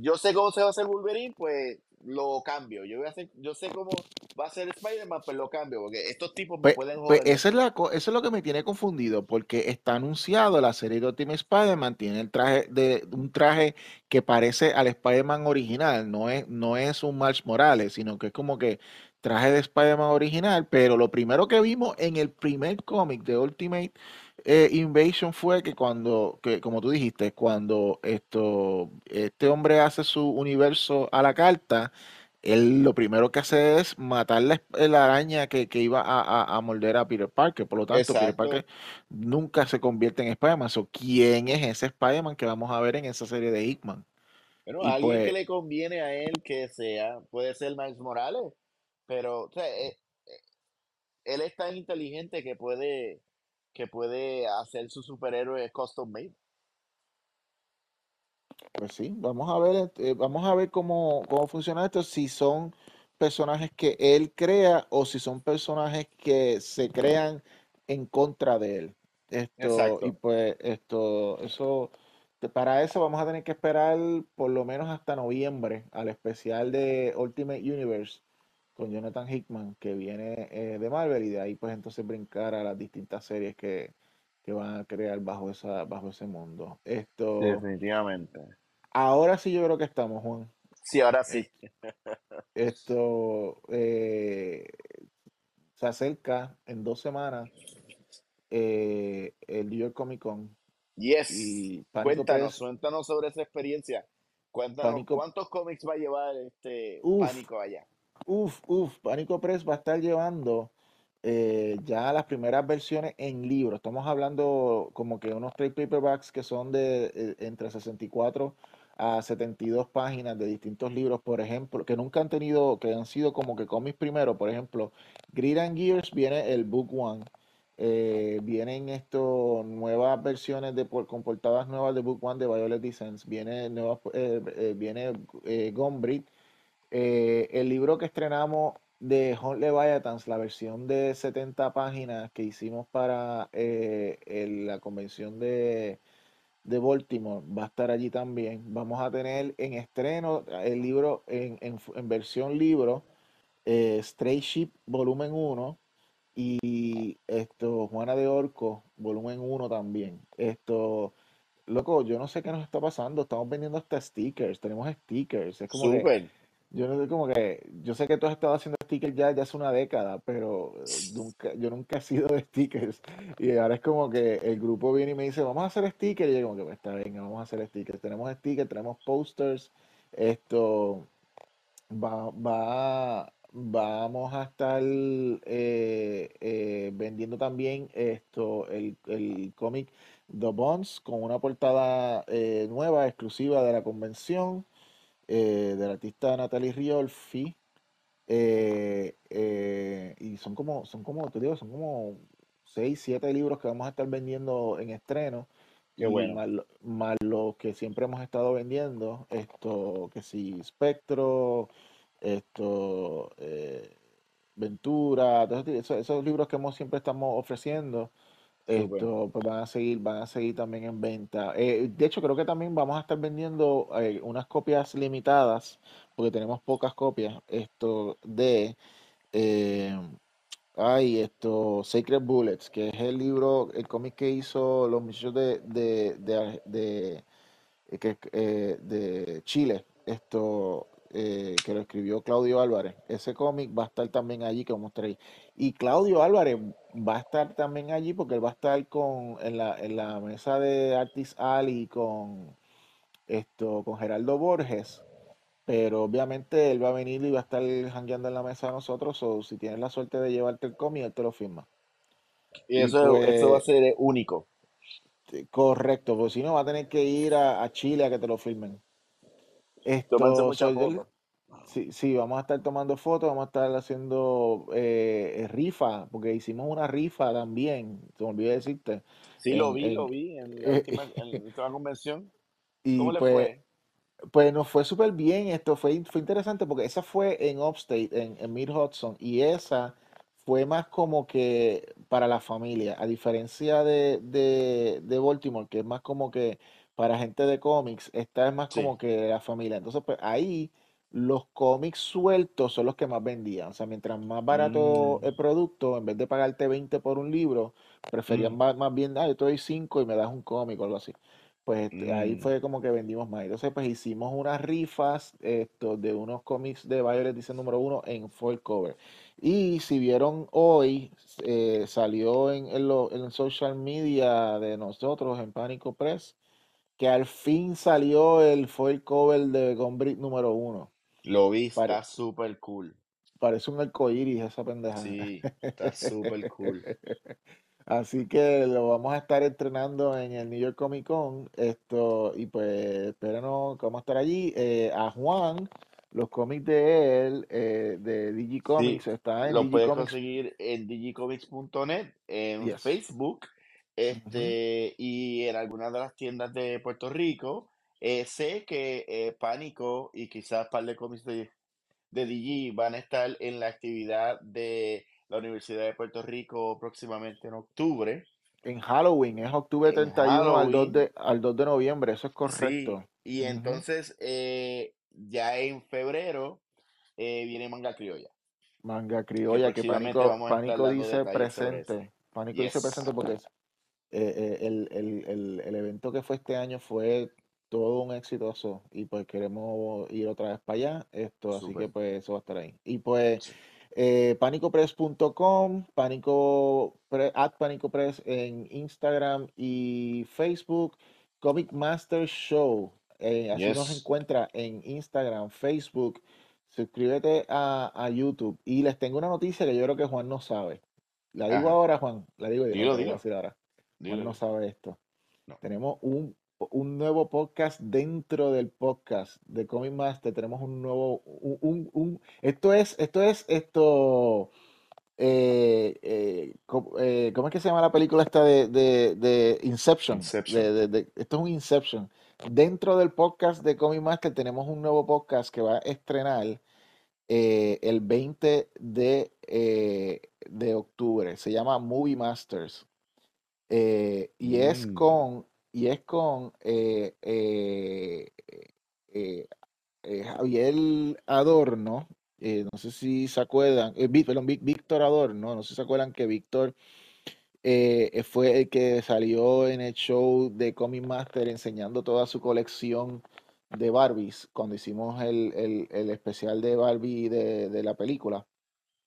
yo sé cómo se va a hacer Wolverine, pues lo cambio. Yo voy a hacer, yo sé cómo va a ser Spider-Man, pues lo cambio, porque estos tipos me Pues, pueden pues joder. esa es la, co- eso es lo que me tiene confundido, porque está anunciado la serie de Ultimate Spider-Man, tiene el traje de un traje que parece al Spider-Man original, no es, no es un Miles Morales, sino que es como que traje de Spider-Man original, pero lo primero que vimos en el primer cómic de Ultimate eh, Invasion fue que cuando, que, como tú dijiste, cuando esto, este hombre hace su universo a la carta, él lo primero que hace es matar la, la araña que, que iba a, a- a morder a Peter Parker. Por lo tanto, Peter Parker nunca se convierte en Spider-Man. So, ¿quién es ese Spider-Man que vamos a ver en esa serie de Hickman? Bueno, Y alguien que pues, le conviene a él que sea, puede ser Miles Morales, pero o sea, eh, él es tan inteligente que puede, que puede hacer su superhéroe custom made. pues sí, vamos a ver, eh, vamos a ver cómo, cómo funciona esto, si son personajes que él crea o si son personajes que se crean en contra de él. Esto, y Exacto. pues esto, eso, para eso vamos a tener que esperar por lo menos hasta noviembre al especial de Ultimate Universe con Jonathan Hickman que viene eh, de Marvel y de ahí pues entonces brincar a las distintas series que, que van a crear bajo esa, bajo ese mundo. Esto, Definitivamente. ahora sí yo creo que estamos, Juan. Sí, ahora sí. Esto eh, se acerca en dos semanas eh, el New York Comic Con Yes. y Cuéntanos, cuéntanos sobre esa experiencia. Cuéntanos Pánico, cuántos cómics va a llevar este Pánico allá. Uf, uf, Pánico Press va a estar llevando eh, ya las primeras versiones en libro. Estamos hablando como que unos trade paperbacks que son de eh, entre 64 a 72 páginas de distintos libros, por ejemplo, que nunca han tenido, que han sido como que cómics primero. Por ejemplo, Grid and Gears viene el Book One. eh, vienen estos nuevas versiones de por- con portadas nuevas de Book One de Violet Descents. Viene nuevas, viene Gumbree eh, el libro que estrenamos de Hunt Leviathans, la versión de 70 páginas que hicimos para eh, la convención de, de Baltimore, va a estar allí también. Vamos a tener en estreno el libro en, en versión libro, eh, Stray Ship volumen uno y esto, Juana de Orco, volumen uno también. Esto, loco, yo no sé qué nos está pasando. Estamos vendiendo hasta stickers, tenemos stickers. Es como que Súper. Yo no sé, como que, yo sé que tú has estado haciendo stickers ya, ya hace una década, pero nunca, yo nunca he sido de stickers. Y ahora es como que el grupo viene y me dice, vamos a hacer stickers. Y yo como que, pues está bien, vamos a hacer stickers. Tenemos stickers, tenemos posters. Esto va, va, vamos a estar eh, eh, vendiendo también esto, el, el cómic The Bonds con una portada eh, nueva, exclusiva de la convención eh, del artista Natalie Riolfi. eh, eh, y son como, son como, te digo, son como seis, siete libros que vamos a estar vendiendo en estreno. Qué bueno. más, más los que siempre hemos estado vendiendo, esto, que si Spectro, esto, eh, Ventura, todos esos, esos libros que hemos siempre estamos ofreciendo. Esto, pues van a seguir, van a seguir también en venta. Eh, de hecho, creo que también vamos a estar vendiendo eh, unas copias limitadas, porque tenemos pocas copias, esto de, eh, ay, esto, Sacred Bullets, que es el libro, el cómic que hizo los muchachos de, de, de, eh, de Chile, esto que lo escribió Claudio Álvarez. Ese cómic va a estar también allí que estar ahí. Y Claudio Álvarez va a estar también allí porque él va a estar con, en la, en la mesa de Artist Alley con, esto, con Geraldo Borges. Pero obviamente él va a venir y va a estar jangueando en la mesa de nosotros. O si tienes la suerte de llevarte el cómic, él te lo firma. Y Y eso, eso va a pues, ser único. correcto, porque si no va a tener que ir a, a Chile a que te lo firmen. Tómense Esto, soy yo. Sí, sí, vamos a estar tomando fotos, vamos a estar haciendo eh, rifa, porque hicimos una rifa también, se me olvidó decirte, Sí, lo en, vi, lo vi en la eh, última, en la última convención. y ¿Cómo le pues fue? Pues nos fue súper bien, esto fue, fue interesante porque esa fue en Upstate, en, en Mid Hudson, y esa fue más como que para la familia, a diferencia de, de, de Baltimore, que es más como que para gente de cómics, esta es más como que la familia. Entonces, pues ahí los cómics sueltos son los que más vendían. O sea, mientras más barato Mm, el producto, en vez de pagarte 20 por un libro, preferían mm, más, más bien, ah, yo te doy 5 y me das un cómic o algo así pues este, ahí mm. fue como que vendimos más. Entonces, pues hicimos unas rifas esto, de unos cómics de Violet dice número uno en full cover. Y si vieron hoy, eh, salió en, en, lo- en el social media de nosotros, en Pánico Press, que al fin salió el foil cover de Gombrick número uno. Lo vi, Pare- está súper cool. parece un arcoíris esa pendeja. Sí, [LAUGHS] está súper cool. Así que lo vamos a estar entrenando en el New York Comic Con. Esto, y pues espérenos que vamos a estar allí. Eh, a Juan, los cómics de él, eh, de Sí, Digicomics, está en lo puedes conseguir en digicomics.net, en Yes. Facebook, este, y en algunas de las tiendas de Puerto Rico. Eh, sé que eh, Pánico y quizás par de cómics de, de Digi van a estar en la actividad de la Universidad de Puerto Rico próximamente en octubre, En Halloween, es octubre en 31 al 2 Halloween. de, al 2 de noviembre, eso es Sí, correcto. y entonces eh, ya en febrero viene Manga Criolla, Manga que criolla, que próximamente Pánico, Pánico dice presente. Pánico dice presente porque es- el, el- el- el evento que fue este año fue todo un exitoso y pues queremos ir otra vez para allá, esto, así que pues eso va a estar ahí. Y pues eh, panicopress.com, pánico, pre- at Pánico Press en Instagram y Facebook, Comic Master Show, eh, así nos encuentra en Instagram, Facebook, suscríbete a, a YouTube y les tengo una noticia que yo creo que Juan no sabe. La digo Ajá. ahora, Juan, la digo yo, Dilo, dilo, Juan no sabe esto. No. Tenemos un, un nuevo podcast dentro del podcast de Comic Master. Tenemos un nuevo, un, un- un- esto es, esto es, esto, eh, eh, eh, ¿cómo es que se llama la película esta de, de- de Inception? Inception. de- de- esto es un Inception. Dentro del podcast de Comic Master tenemos un nuevo podcast que va a estrenar eh, el 20 de, de octubre. Se llama Movie Masters. Y es Mm, con, y es con eh, eh, eh, eh, Javier Adorno. no sé si se acuerdan, perdón, Víctor Adorno, no sé si se acuerdan que Víctor fue el que salió en el show de Comic Master enseñando toda su colección de Barbies cuando hicimos el, el- el especial de Barbie de, de la película.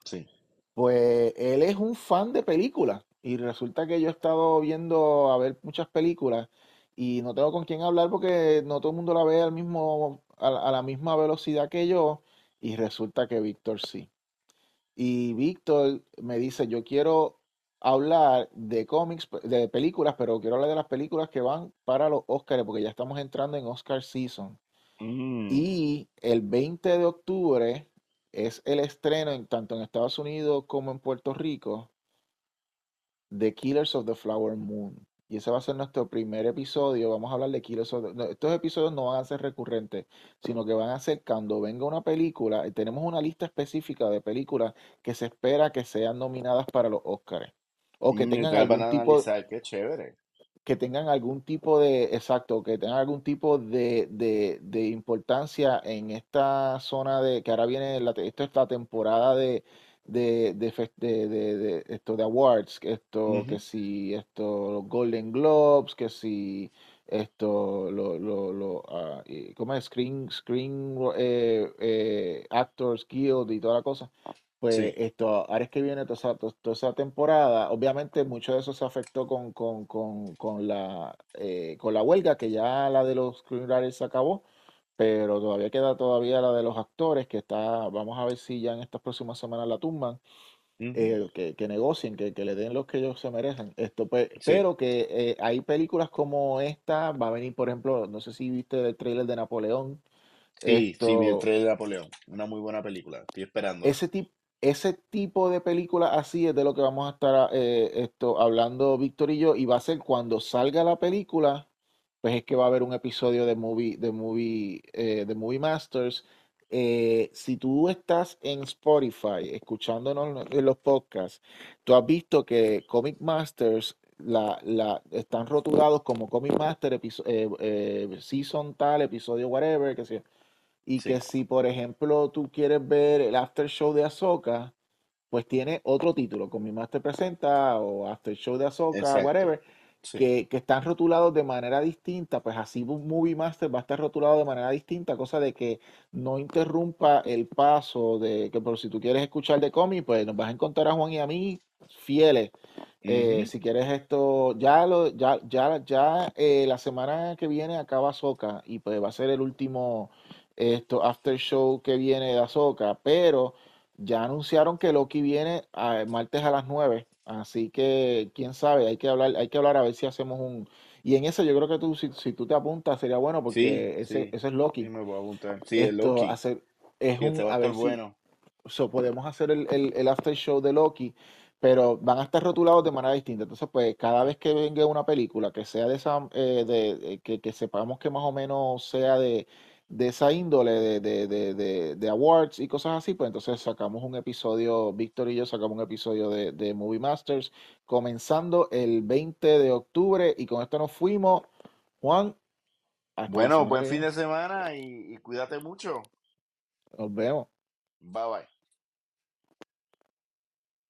sí. Pues él es un fan de películas y resulta que yo he estado viendo a ver muchas películas y no tengo con quién hablar porque no todo el mundo la ve al mismo, a, la a la misma velocidad que yo y resulta que Víctor sí. Y Víctor me dice, yo quiero hablar de cómics, de películas, pero quiero hablar de las películas que van para los Oscars porque ya estamos entrando en Oscar season. Mm, Y el 20 de octubre es el estreno en, tanto en Estados Unidos como en Puerto Rico de Killers of the Flower Moon. Y ese va a ser nuestro primer episodio. Vamos a hablar de Killers of the... no, estos episodios no van a ser recurrentes, sino que van a ser cuando venga una película. y Tenemos una lista específica de películas que se espera que sean nominadas para los Oscars. O que mm, tengan van algún a tipo, analizar, qué chévere. que tengan algún tipo de, exacto, que tengan algún tipo de, de, de importancia en esta zona de, que ahora viene, la, esto es la temporada de, de, de, de- esto, de awards, que esto, que si esto, los Golden Globes, que si esto, lo, lo, lo, y- ¿cómo es? Screen, Screen eh, eh, Actors Guild y toda la cosa. Pues Sí. esto, ahora es que viene toda esa, to- toda esa temporada. Obviamente mucho de eso se afectó con, con, con, con la, eh, con la huelga, que ya la de los screenwriters se acabó, pero todavía queda todavía la de los actores, que está, vamos a ver si ya en estas próximas semanas la tumban, eh, que, que negocien, que, que le den lo que ellos se merecen. Esto, Sí. pero que eh, hay películas como esta, va a venir, por ejemplo, no sé si viste el trailer de Napoleón Sí, sí, vi el trailer de Napoleón. Una muy buena película. Estoy esperándola. ese tipo, ese tipo de película así es de lo que vamos a estar eh, esto, hablando Víctor y yo, y va a ser cuando salga la película, pues es que va a haber un episodio de Movie, de Movie, eh, de Movie Masters. Eh, si tú estás en Spotify escuchándonos en los podcasts, tú has visto que Comic Masters la, la, están rotulados como Comic Master, episo- eh, eh, season tal, episodio whatever, que sea. Y Sí, que si, por ejemplo, tú quieres ver el after show de Ahsoka, pues tiene otro título, con mi Master Presenta o After Show de Ahsoka, exacto. whatever, Sí. que, que están rotulados de manera distinta, pues así un Movie Master va a estar rotulado de manera distinta, cosa de que no interrumpa el paso de que, por si tú quieres escuchar de cómic, pues nos vas a encontrar a Juan y a mí fieles. Eh, si quieres esto, ya lo, ya, ya, ya eh, la semana que viene acaba Ahsoka y pues va a ser el último esto after show que viene de Ahsoka, pero ya anunciaron que Loki viene a- martes a las 9, así que quién sabe, hay que hablar, hay que hablar a ver si hacemos un... Y en eso yo creo que tú, si, si tú te apuntas, sería bueno Sí, porque ese, sí. ese es Sí, Loki. me voy a apuntar. Sí, Esto, Loki. hacer, es Sí, este un, a ver si, bueno. So, podemos hacer el, el, el after show de Loki, pero van a estar rotulados de manera distinta. Entonces, pues, cada vez que venga una película que sea de esa, eh, de, eh, que, que sepamos que más o menos sea de, de esa índole, de, de, de, awards y cosas así, pues entonces sacamos un episodio, Víctor y yo sacamos un episodio de, de Movie Masters, comenzando el 20 de octubre, y con esto nos fuimos. Juan, Bueno, buen fin de semana y, y cuídate mucho. Nos vemos. Bye bye.